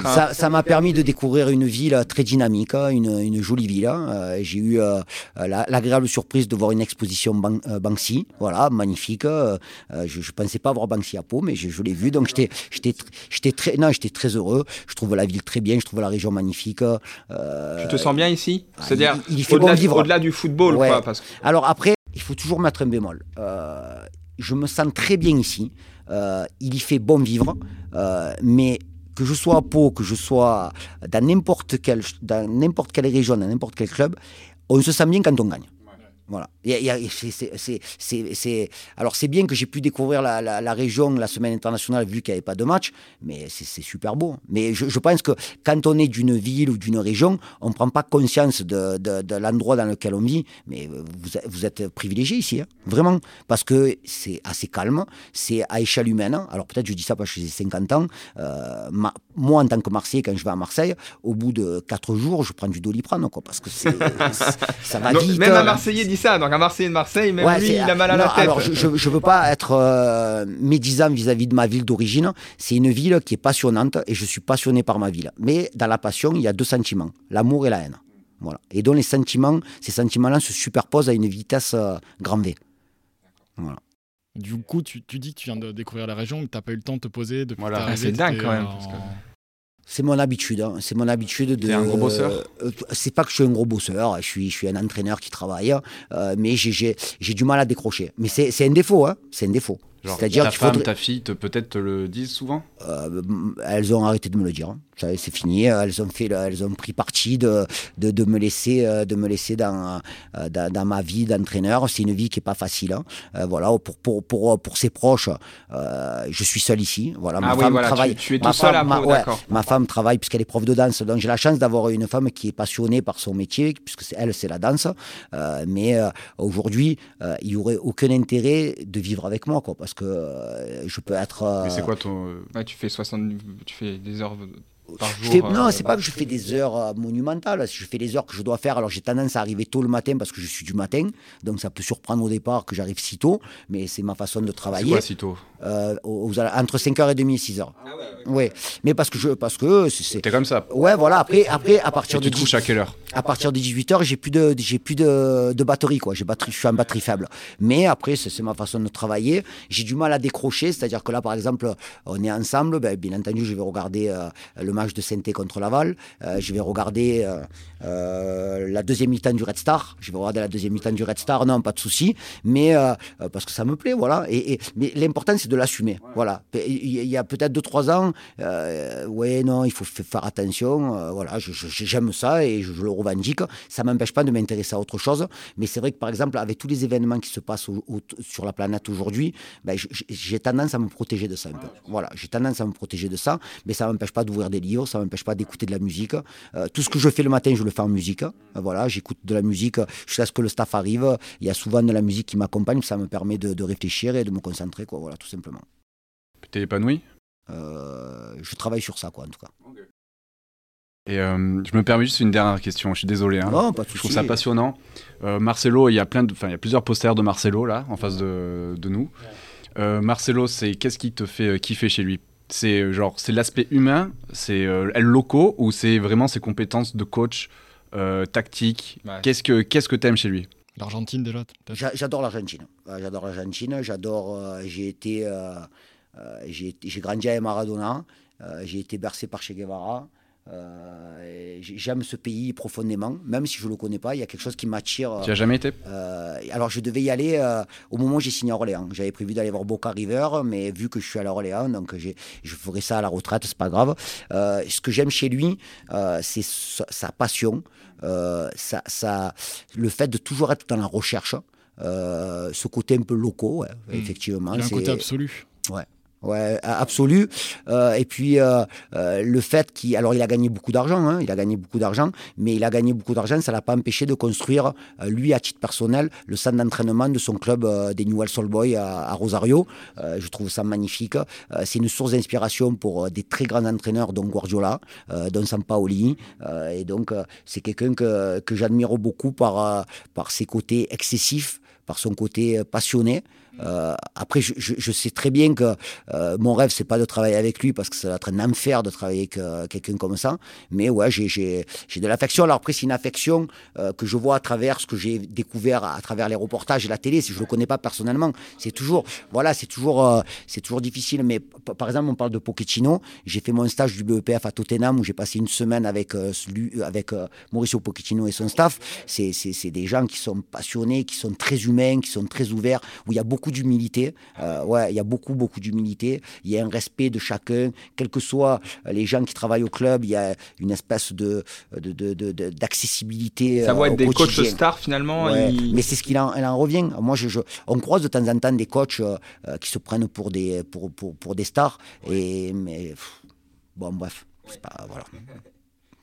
hein. ça m'a permis de découvrir une ville très dynamique, une, une jolie ville. Euh, j'ai eu euh, l'agréable surprise de voir une exposition euh, Banksy, voilà, magnifique. je ne pensais pas voir Banksy à Pau, mais je, l'ai vu, donc j'étais très, non, très heureux. Je trouve la ville très bien, je trouve la région magnifique. tu te sens bien ici ah, C'est-à-dire au-delà du football, quoi, parce Alors après, il faut toujours mettre un bémol. je me sens très bien ici. il y fait bon vivre, mais que je sois à Pau, que je sois dans n'importe quelle, dans n'importe quelle région, dans n'importe quel club, on se sent bien quand on gagne. Voilà. c'est, alors c'est bien que j'ai pu découvrir la, région la semaine internationale vu qu'il n'y avait pas de match, mais c'est, super beau. Mais je, pense que quand on est d'une ville ou d'une région, on ne prend pas conscience de, l'endroit dans lequel on vit. Mais vous, vous êtes privilégié ici, hein, vraiment, parce que c'est assez calme, c'est à échelle humaine. Alors peut-être je dis ça parce que j'ai 50 ans. Euh, moi, en tant que Marseillais, quand je vais à Marseille, au bout de 4 jours, je prends du doliprane, quoi, parce que [laughs] ça va vite. Même un Marseillais dit ça. Donc un Marseillais de Marseille, même lui, il a mal à la tête. Alors je ne veux pas être euh, médisant vis-à-vis de ma ville d'origine. C'est une ville qui est passionnante et je suis passionné par ma ville. Mais dans la passion, il y a deux sentiments l'amour et la haine. Voilà. Et donc les sentiments, ces sentiments-là se superposent à une vitesse euh, grand V. Voilà. Du coup, tu, tu, dis que tu viens de découvrir la région, mais tu n'as pas eu le temps de te poser. De voilà, c'est dingue quand même. C'est mon habitude. Hein. C'est mon habitude de. un gros bosseur euh, C'est pas que je suis un gros bosseur. Je suis, je suis un entraîneur qui travaille, euh, mais j'ai du mal à décrocher. Mais c'est un défaut. Hein. C'est un défaut. C'est-à-dire ta femme, ta fille, peut-être te le disent souvent euh, Elles ont arrêté de me le dire. Hein c'est fini. Elles ont fait, elles ont pris parti de, de, me laisser, euh, de me laisser dans, euh, dans, ma vie d'entraîneur. C'est une vie qui est pas facile. Hein. Euh, voilà, pour, pour, pour, pour ses proches, je suis seul ici. Voilà, ma ah femme travaille. Tu, es tout seul à ma, ma femme travaille puisqu'elle est prof de danse. Donc j'ai la chance d'avoir une femme qui est passionnée par son métier, puisque elle, c'est la danse. mais aujourd'hui, il n'y aurait aucun intérêt de vivre avec moi, quoi, parce que je peux être. Mais c'est quoi ton. tu fais 60, tu fais des heures Je fais- non, euh, c'est pas que je fais des heures euh, monumentales. Je fais les heures que je dois faire. Alors j'ai tendance à arriver tôt le matin parce que je suis du matin. Donc ça peut surprendre au départ que j'arrive si tôt. Mais c'est ma façon de travailler. quoi, Euh, aux- aux- entre 5h30 et 6h. ouais, Mais parce que je. Parce que c'est- c'est. T'es comme ça. Ouais, voilà. Après, après à partir Et de tu te 10 couches à quelle heure? À partir de 18h, j'ai plus de j'ai plus de, de batterie quoi. J'ai batterie, je suis en batterie faible. Mais après, c'est c'est ma façon de travailler. J'ai du mal à décrocher, c'est-à-dire que là, par exemple, on est ensemble. Ben, bien entendu, je vais regarder euh, le de saint contre Laval. Euh, je vais regarder euh, la deuxième mi-temps du Red Star. Je vais regarder la deuxième mi-temps du Red Star. Non, pas de souci. Mais euh, euh, parce que ça me plaît, voilà. Et, et- mais l'important, c'est de l'assumer. Voilà. Il y, a peut-être 2-3 ans, euh, ouais, non, il faut faire attention. voilà, j'aime ça et je, je le revendique. Ça m'empêche pas de m'intéresser à autre chose. Mais c'est vrai que, par exemple, avec tous les événements qui se passent au- au- sur la planète aujourd'hui, ben, j'ai tendance à me protéger de ça un peu. Voilà, j'ai tendance à me protéger de ça. Mais ça m'empêche pas d'ouvrir des livres, ça m'empêche pas d'écouter de la musique. Tout ce que je fais le matin, je le fais en musique. Voilà, j'écoute de la musique jusqu'à ce que le staff arrive. Il y a souvent de la musique qui m'accompagne, ça me permet de, de réfléchir et de me concentrer, quoi. Voilà, tout simplement. T'es épanoui? Euh, je travaille sur ça, quoi, en tout cas. Et euh, je me permets juste une dernière question, je suis désolé. hein. Non, pas de Je trouve ça passionnant. Euh, Marcelo, il y a plein de, enfin, il y a plusieurs posters de Marcelo là, en face de, de nous. Euh, Marcelo, c'est qu'est-ce qui te fait kiffer chez lui? C'est euh, genre, c'est l'aspect humain, c'est euh, le locaux ou c'est vraiment ses compétences de coach, euh, tactique? Ouais. Qu'est-ce que qu'est-ce que t'aimes chez lui? L'Argentine déjà. J'a- J'adore l'Argentine. J'adore l'Argentine. J'adore. euh, j'ai été. euh, euh, j'ai grandi avec Maradona. euh, j'ai été bercé par Che Guevara. Euh, J'aime ce pays profondément, même si je ne le connais pas. Il y a quelque chose qui m'attire. Tu as jamais été? Euh, alors, je devais y aller euh, au moment où j'ai signé à Orléans. J'avais prévu d'aller voir Boca River, mais vu que je suis à Orléans, donc je ferai ça à la retraite, c'est pas grave. Ce que j'aime chez lui, c'est sa, sa passion, sa- sa- le fait de toujours être dans la recherche. ce côté un peu locaux, ouais, effectivement. Il a un côté absolu. Ouais, a- absolu. Euh, et puis euh, euh, le fait qu'il, alors il a gagné beaucoup d'argent, hein, il a gagné beaucoup d'argent, mais il a gagné beaucoup d'argent, ça l'a pas empêché de construire euh, lui à titre personnel le centre d'entraînement de son club euh, des Newell's Old Boys à, Rosario. Je trouve ça magnifique. C'est une source d'inspiration pour des très grands entraîneurs, dont Guardiola, dont Sampaoli, et donc c'est quelqu'un que, que j'admire beaucoup par par ses côtés excessifs, par son côté passionné. Euh, après, je, sais très bien que euh, mon rêve, c'est pas de travailler avec lui parce que ça va être un enfer de travailler avec quelqu'un comme ça. Mais ouais, j'ai- de l'affection. Alors après, c'est une affection euh, que je vois à travers ce que j'ai découvert à, travers les reportages et la télé. Si je le connais pas personnellement, c'est toujours, voilà, c'est toujours, c'est toujours difficile. Mais par exemple, on parle de Pochettino. J'ai fait mon stage du BEPF à Tottenham où j'ai passé une semaine avec celui- avec Mauricio Pochettino et son staff. C'est des gens qui sont passionnés, qui sont très humains, qui sont très ouverts, où il y a beaucoup d'humilité. Euh, ouais, il y a beaucoup, beaucoup d'humilité. Il y a un respect de chacun, quels que soient les gens qui travaillent au club. Il y a une espèce de d'accessibilité. Ça euh, va être des coachs stars finalement. Ouais, Mais c'est ce qu'il en, revient. Moi, je, je- on croise de temps en temps des coachs euh, euh, qui se prennent pour des, pour, pour, pour des stars. Et, mais pff, bon, bref. c'est Pas, voilà. [laughs]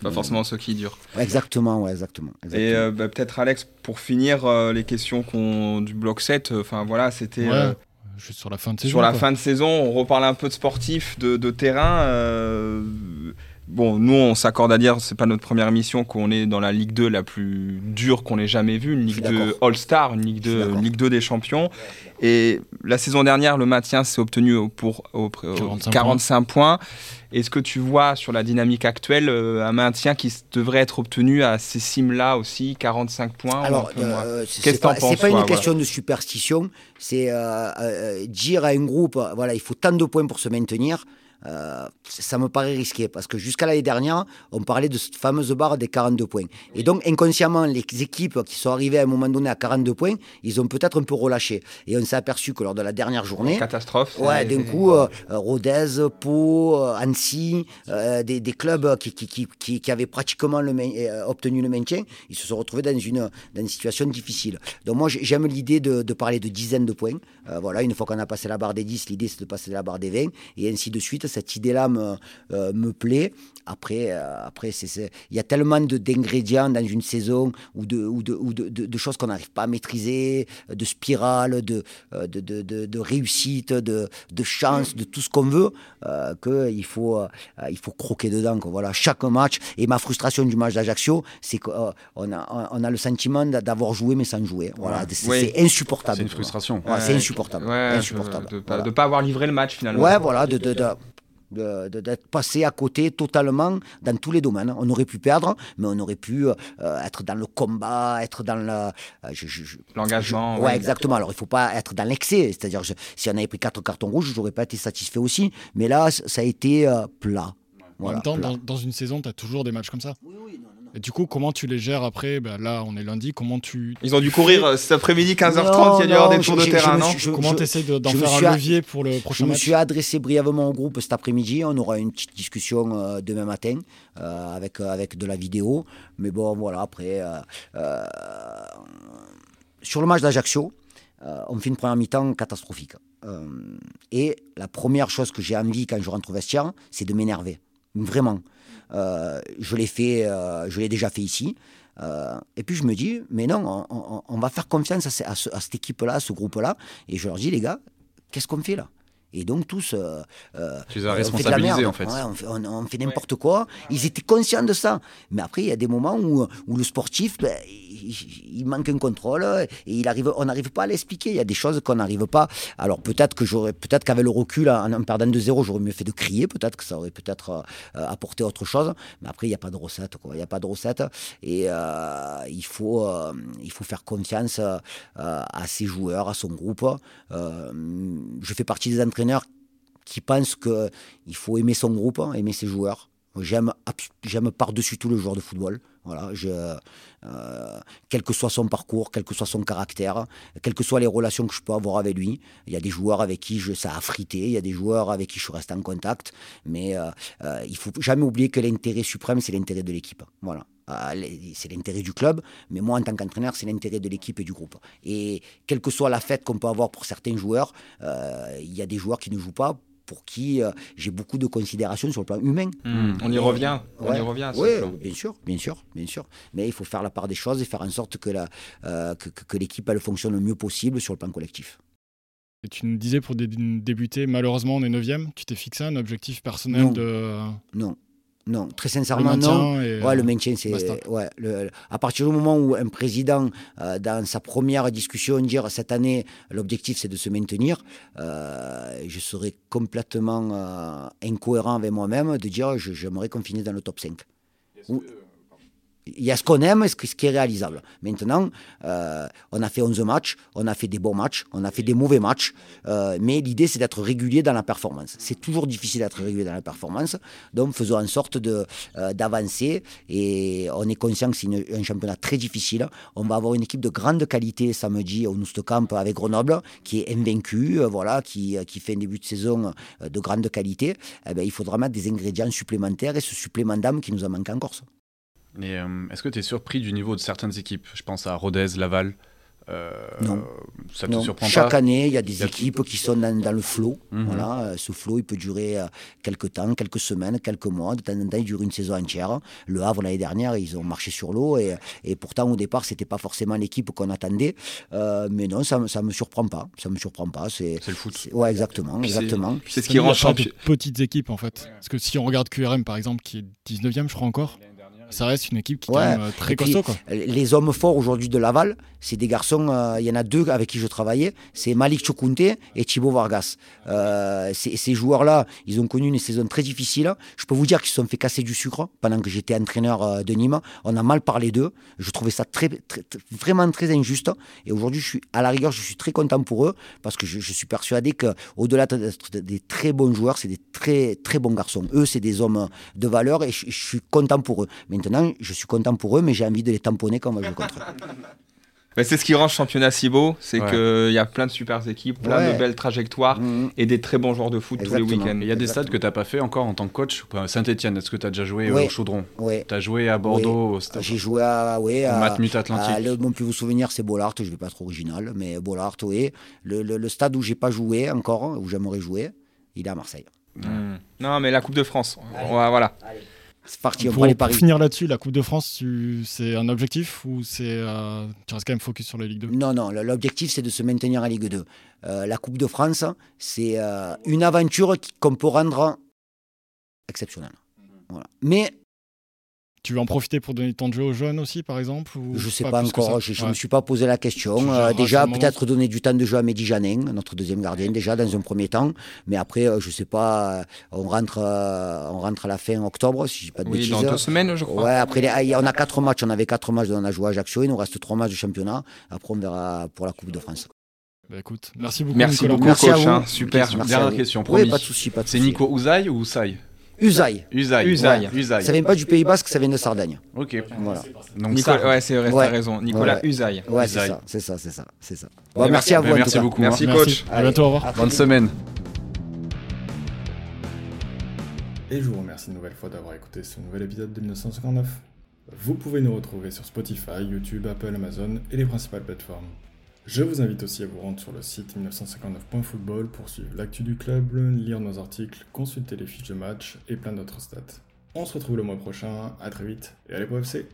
Pas forcément ceux qui durent. Exactement, ouais, exactement. Et euh, bah, peut-être Alex, pour finir euh, les questions qu'on du bloc 7, enfin voilà, c'était Ouais, euh, juste sur la fin de saison. sur la quoi. fin de saison, on reparle un peu de sportif, de, de terrain. Bon, nous on s'accorde à dire, c'est pas notre première émission, qu'on est dans la Ligue 2 la plus dure qu'on ait jamais vue, une Ligue 2 d'accord. All-Star, une Ligue Je suis 2, d'accord. une Ligue 2 des champions. Et la saison dernière, le maintien s'est obtenu pour au- au 45 45 points. Est-ce que tu vois sur la dynamique actuelle euh, un maintien qui devrait être obtenu à ces cimes-là aussi, 45 points Alors, euh, c'est Qu'est-ce que t'en c'est penses, pas une question de superstition, c'est euh, euh, dire à un groupe, voilà, il faut tant de points pour se maintenir. Euh, ça me paraît risqué parce que jusqu'à l'année dernière, on parlait de cette fameuse barre des 42 points. Et donc, inconsciemment, les équipes qui sont arrivées à un moment donné à 42 points, ils ont peut-être un peu relâché. Et on s'est aperçu que lors de la dernière journée, Catastrophe. Ouais, d'un coup, euh, euh, Rodez, Pau, Annecy, euh, des, des clubs qui, qui, qui, qui, avaient pratiquement le obtenu le maintien, ils se sont retrouvés dans une, dans une situation difficile. Donc moi, j'ai- j'aime l'idée de, de parler de dizaines de points. Voilà, une fois qu'on a passé la barre des 10, l'idée c'est de passer la barre des 20, et ainsi de suite. Cette idée-là me, euh, me plaît. Après, euh, après c'est, il y a tellement de, d'ingrédients dans une saison ou de, ou de, ou de, de choses qu'on n'arrive pas à maîtriser, de spirales, de, de, de, de, réussite, de, de chance, de tout ce qu'on veut, euh, qu'il faut, il faut croquer dedans. Quoi. Voilà, chaque match. Et ma frustration du match d'Ajaccio, c'est qu'on a, on a le sentiment d'avoir joué mais sans jouer. Voilà, c'est, insupportable. C'est une frustration. c'est insupportable. insupportable. de ne pas avoir livré le match finalement. Ouais, voilà, de, de, d'être passé à côté totalement dans tous les domaines. On aurait pu perdre, mais on aurait pu euh, être dans le combat, être dans euh, l'engagement. Ouais, exactement. Alors il faut pas être dans l'excès. C'est-à-dire, si on avait pris quatre cartons rouges, j'aurais pas été satisfait aussi. Mais là, ça a été euh, plat. en même temps, dans, dans, une saison, tu as toujours des matchs comme ça. Oui, oui, non, et du coup, comment tu les gères après? Ben Là, on est lundi. Comment tu. Ils ont dû courir euh, cet après-midi 15h30. il y a dû y avoir des tours de terrain, non Comment tu essaies d'en faire un levier pour le prochain match Je me suis adressé brièvement au groupe cet après-midi. On aura une petite discussion euh, demain matin euh, avec, avec de la vidéo. Mais bon, voilà, après. sur le match d'Ajaccio, on fait une première mi-temps catastrophique. et la première chose que j'ai envie quand je rentre au vestiaire, c'est de m'énerver. Vraiment. Euh, je l'ai fait, euh, je l'ai déjà fait ici. Euh, et puis je me dis, mais non, on, va faire confiance à, cette équipe-là, à ce groupe-là. Et je leur dis, les gars, qu'est-ce qu'on fait là? Et donc tous, tu les as responsabilisés en fait. on, fait n'importe quoi. Ils étaient conscients de ça. Mais après, il y a des moments où, où le sportif, ben, il, manque un contrôle et il arrive, on n'arrive pas à l'expliquer. Il y a des choses qu'on n'arrive pas. Alors peut-être que j'aurais, peut-être qu'avec le recul, en, perdant de zéro, j'aurais mieux fait de crier. Peut-être que ça aurait peut-être euh, apporté autre chose. Mais après, il n'y a pas de recette. Quoi. Il n'y a pas de recette. Et euh, il, faut, euh, il faut faire confiance à ses joueurs, à son groupe. je fais partie des entraîneurs qui pensent qu'il faut aimer son groupe, aimer ses joueurs. J'aime, par-dessus tout le joueur de football. Voilà, euh, quel que soit son parcours, quel que soit son caractère, quelles que soient les relations que je peux avoir avec lui. Il y a des joueurs avec qui ça a frité, il y a des joueurs avec qui je reste en contact, mais euh, euh, il faut jamais oublier que l'intérêt suprême, c'est l'intérêt de l'équipe. Voilà. C'est l'intérêt du club, mais moi en tant qu'entraîneur, c'est l'intérêt de l'équipe et du groupe. Et quelle que soit la fête qu'on peut avoir pour certains joueurs, il y a des joueurs qui ne jouent pas pour qui euh, j'ai beaucoup de considération sur le plan humain. Hmm. on y revient, on y revient. Oui, bien sûr, bien sûr, bien sûr. Mais il faut faire la part des choses et faire en sorte que, la, euh, que, que l'équipe elle fonctionne le mieux possible sur le plan collectif. Et tu nous disais pour débuter, malheureusement on est 9 tu t'es fixé un objectif personnel de... Non, non, très sincèrement, non. Ouais, le maintien, c'est. Ouais, à partir du moment où un président, euh, dans sa première discussion, dire cette année, l'objectif c'est de se maintenir, euh, je serais complètement euh, incohérent avec moi-même de dire j'aimerais qu'on finisse dans le top 5 il y a ce qu'on aime et ce qui est réalisable. Maintenant, euh, on a fait 11 matchs, on a fait des bons matchs, on a fait des mauvais matchs, euh, mais l'idée c'est d'être régulier dans la performance. C'est toujours difficile d'être régulier dans la performance, donc faisons en sorte euh, d'avancer et on est conscient que c'est un championnat très difficile. On va avoir une équipe de grande qualité samedi au Camp avec Grenoble qui est invaincue, voilà, qui, qui fait un début de saison de grande qualité. Eh ben, il faudra mettre des ingrédients supplémentaires et ce supplément d'âme qui nous a manqué en Corse. Euh, est-ce que tu es surpris du niveau de certaines équipes? Je pense à Rodez, Laval. Euh, non. Ça te surprend Chaque année, il y a des équipes qui sont dans, le flot. Mhm. Voilà, euh, ce flot, il peut durer quelques temps, quelques semaines, quelques mois. De temps en temps, il dure une saison entière. Le Havre, l'année dernière, ils ont marché sur l'eau. Et, et, pourtant, au départ, c'était pas forcément l'équipe qu'on attendait. mais non, ça ne me surprend pas. Ça me surprend pas. C'est le foot. Ouais, exactement. exactement. C'est ce qui rend champion. petites équipes, en fait. Parce que si on regarde QRM, par exemple, qui est 19e, je crois encore ça reste une équipe qui est euh, très costaud. Les hommes forts aujourd'hui de Laval, c'est des garçons, euh, il y en a deux avec qui je travaillais, c'est Malik Chokunte et Thibaut Vargas. Euh, ces joueurs-là, ils ont connu une saison très difficile. Je peux vous dire qu'ils se sont fait casser du sucre pendant que j'étais entraîneur de Nîmes. On a mal parlé d'eux. Je trouvais ça très, vraiment très injuste. Et aujourd'hui, je suis à la rigueur, je suis très content pour eux parce que je, suis persuadé qu'au-delà d'être des très bons joueurs, c'est des très, très bons garçons. Eux, c'est des hommes de valeur et je, je suis content pour eux. Mais Maintenant, je suis content pour eux, mais j'ai envie de les tamponner quand on va jouer contre eux. c'est ce qui rend ce championnat si beau, c'est qu'il y a plein de super équipes, plein de belles trajectoires mmh. et des très bons joueurs de foot tous les week-ends. Il y a des stades que tu n'as pas fait encore en tant que coach. Saint-Etienne, est-ce que tu as déjà joué au Chaudron Tu as joué à Bordeaux au stade J'ai joué à, oui, à, Matmut Atlantique. le, mon plus vous souvenir, c'est Bollard, je ne vais pas être original, mais Bollard, oui. Le, le, stade où j'ai pas joué encore, où j'aimerais jouer, il est à Marseille. Mmh. Non, mais la Coupe de France. voilà. C'est parti, on pour, prend les pour finir là-dessus, la Coupe de France, c'est un objectif ou c'est euh, tu restes quand même focus sur la Ligue 2 Non, non, l'objectif c'est de se maintenir en Ligue 2. Euh, la Coupe de France, c'est euh, une aventure qu'on peut rendre exceptionnelle. Voilà. Mais Tu veux en profiter pour donner tant de jeu aux jeunes aussi, par exemple ou je ne sais pas, encore, ça je ne Ouais. me suis pas posé la question. Euh, déjà, peut-être donner du temps de jeu à Mehdi Janin, notre deuxième gardien, déjà dans un premier temps. Mais après, euh, je ne sais pas, euh, on rentre, euh, on rentre à la fin octobre, si je dis pas de Oui, bêtises. dans deux semaines, je crois. Ouais, après, les- on a quatre matchs, on avait quatre matchs, on a joué à Ajaccio, il nous reste trois matchs de championnat. Après, on verra pour la Coupe de France. Bah, écoute, merci beaucoup. Merci Nicolas. beaucoup, Merci à coach. vous. hein, super. Merci Dernière à vous. question, Oui, pas de souci, pas de C'est. Nico Ouzaï ou Ousaï? Usaï. Uzaï. Uzaï. Uzaï. Ça vient pas du Pays Basque, ça vient de Sardaigne. Ok. Voilà. Donc Nicolas, ça. ouais, c'est vrai, t'as raison. Nicolas Ouais. Usaï. Ouais, c'est Usaï. ça, c'est ça, c'est ça, c'est ça. Bon, Ouais, merci à vous. merci beaucoup. Merci, Merci. coach. À bientôt, au revoir. Bonne semaine. Et je vous remercie une nouvelle fois d'avoir écouté ce nouvel épisode de 1959. Vous pouvez nous retrouver sur Spotify, YouTube, Apple, Amazon et les principales plateformes. Je vous invite aussi à vous rendre sur le site 1959.football pour suivre l'actu du club, lire nos articles, consulter les fiches de match et plein d'autres stats. On se retrouve le mois prochain, à très vite et allez pour FC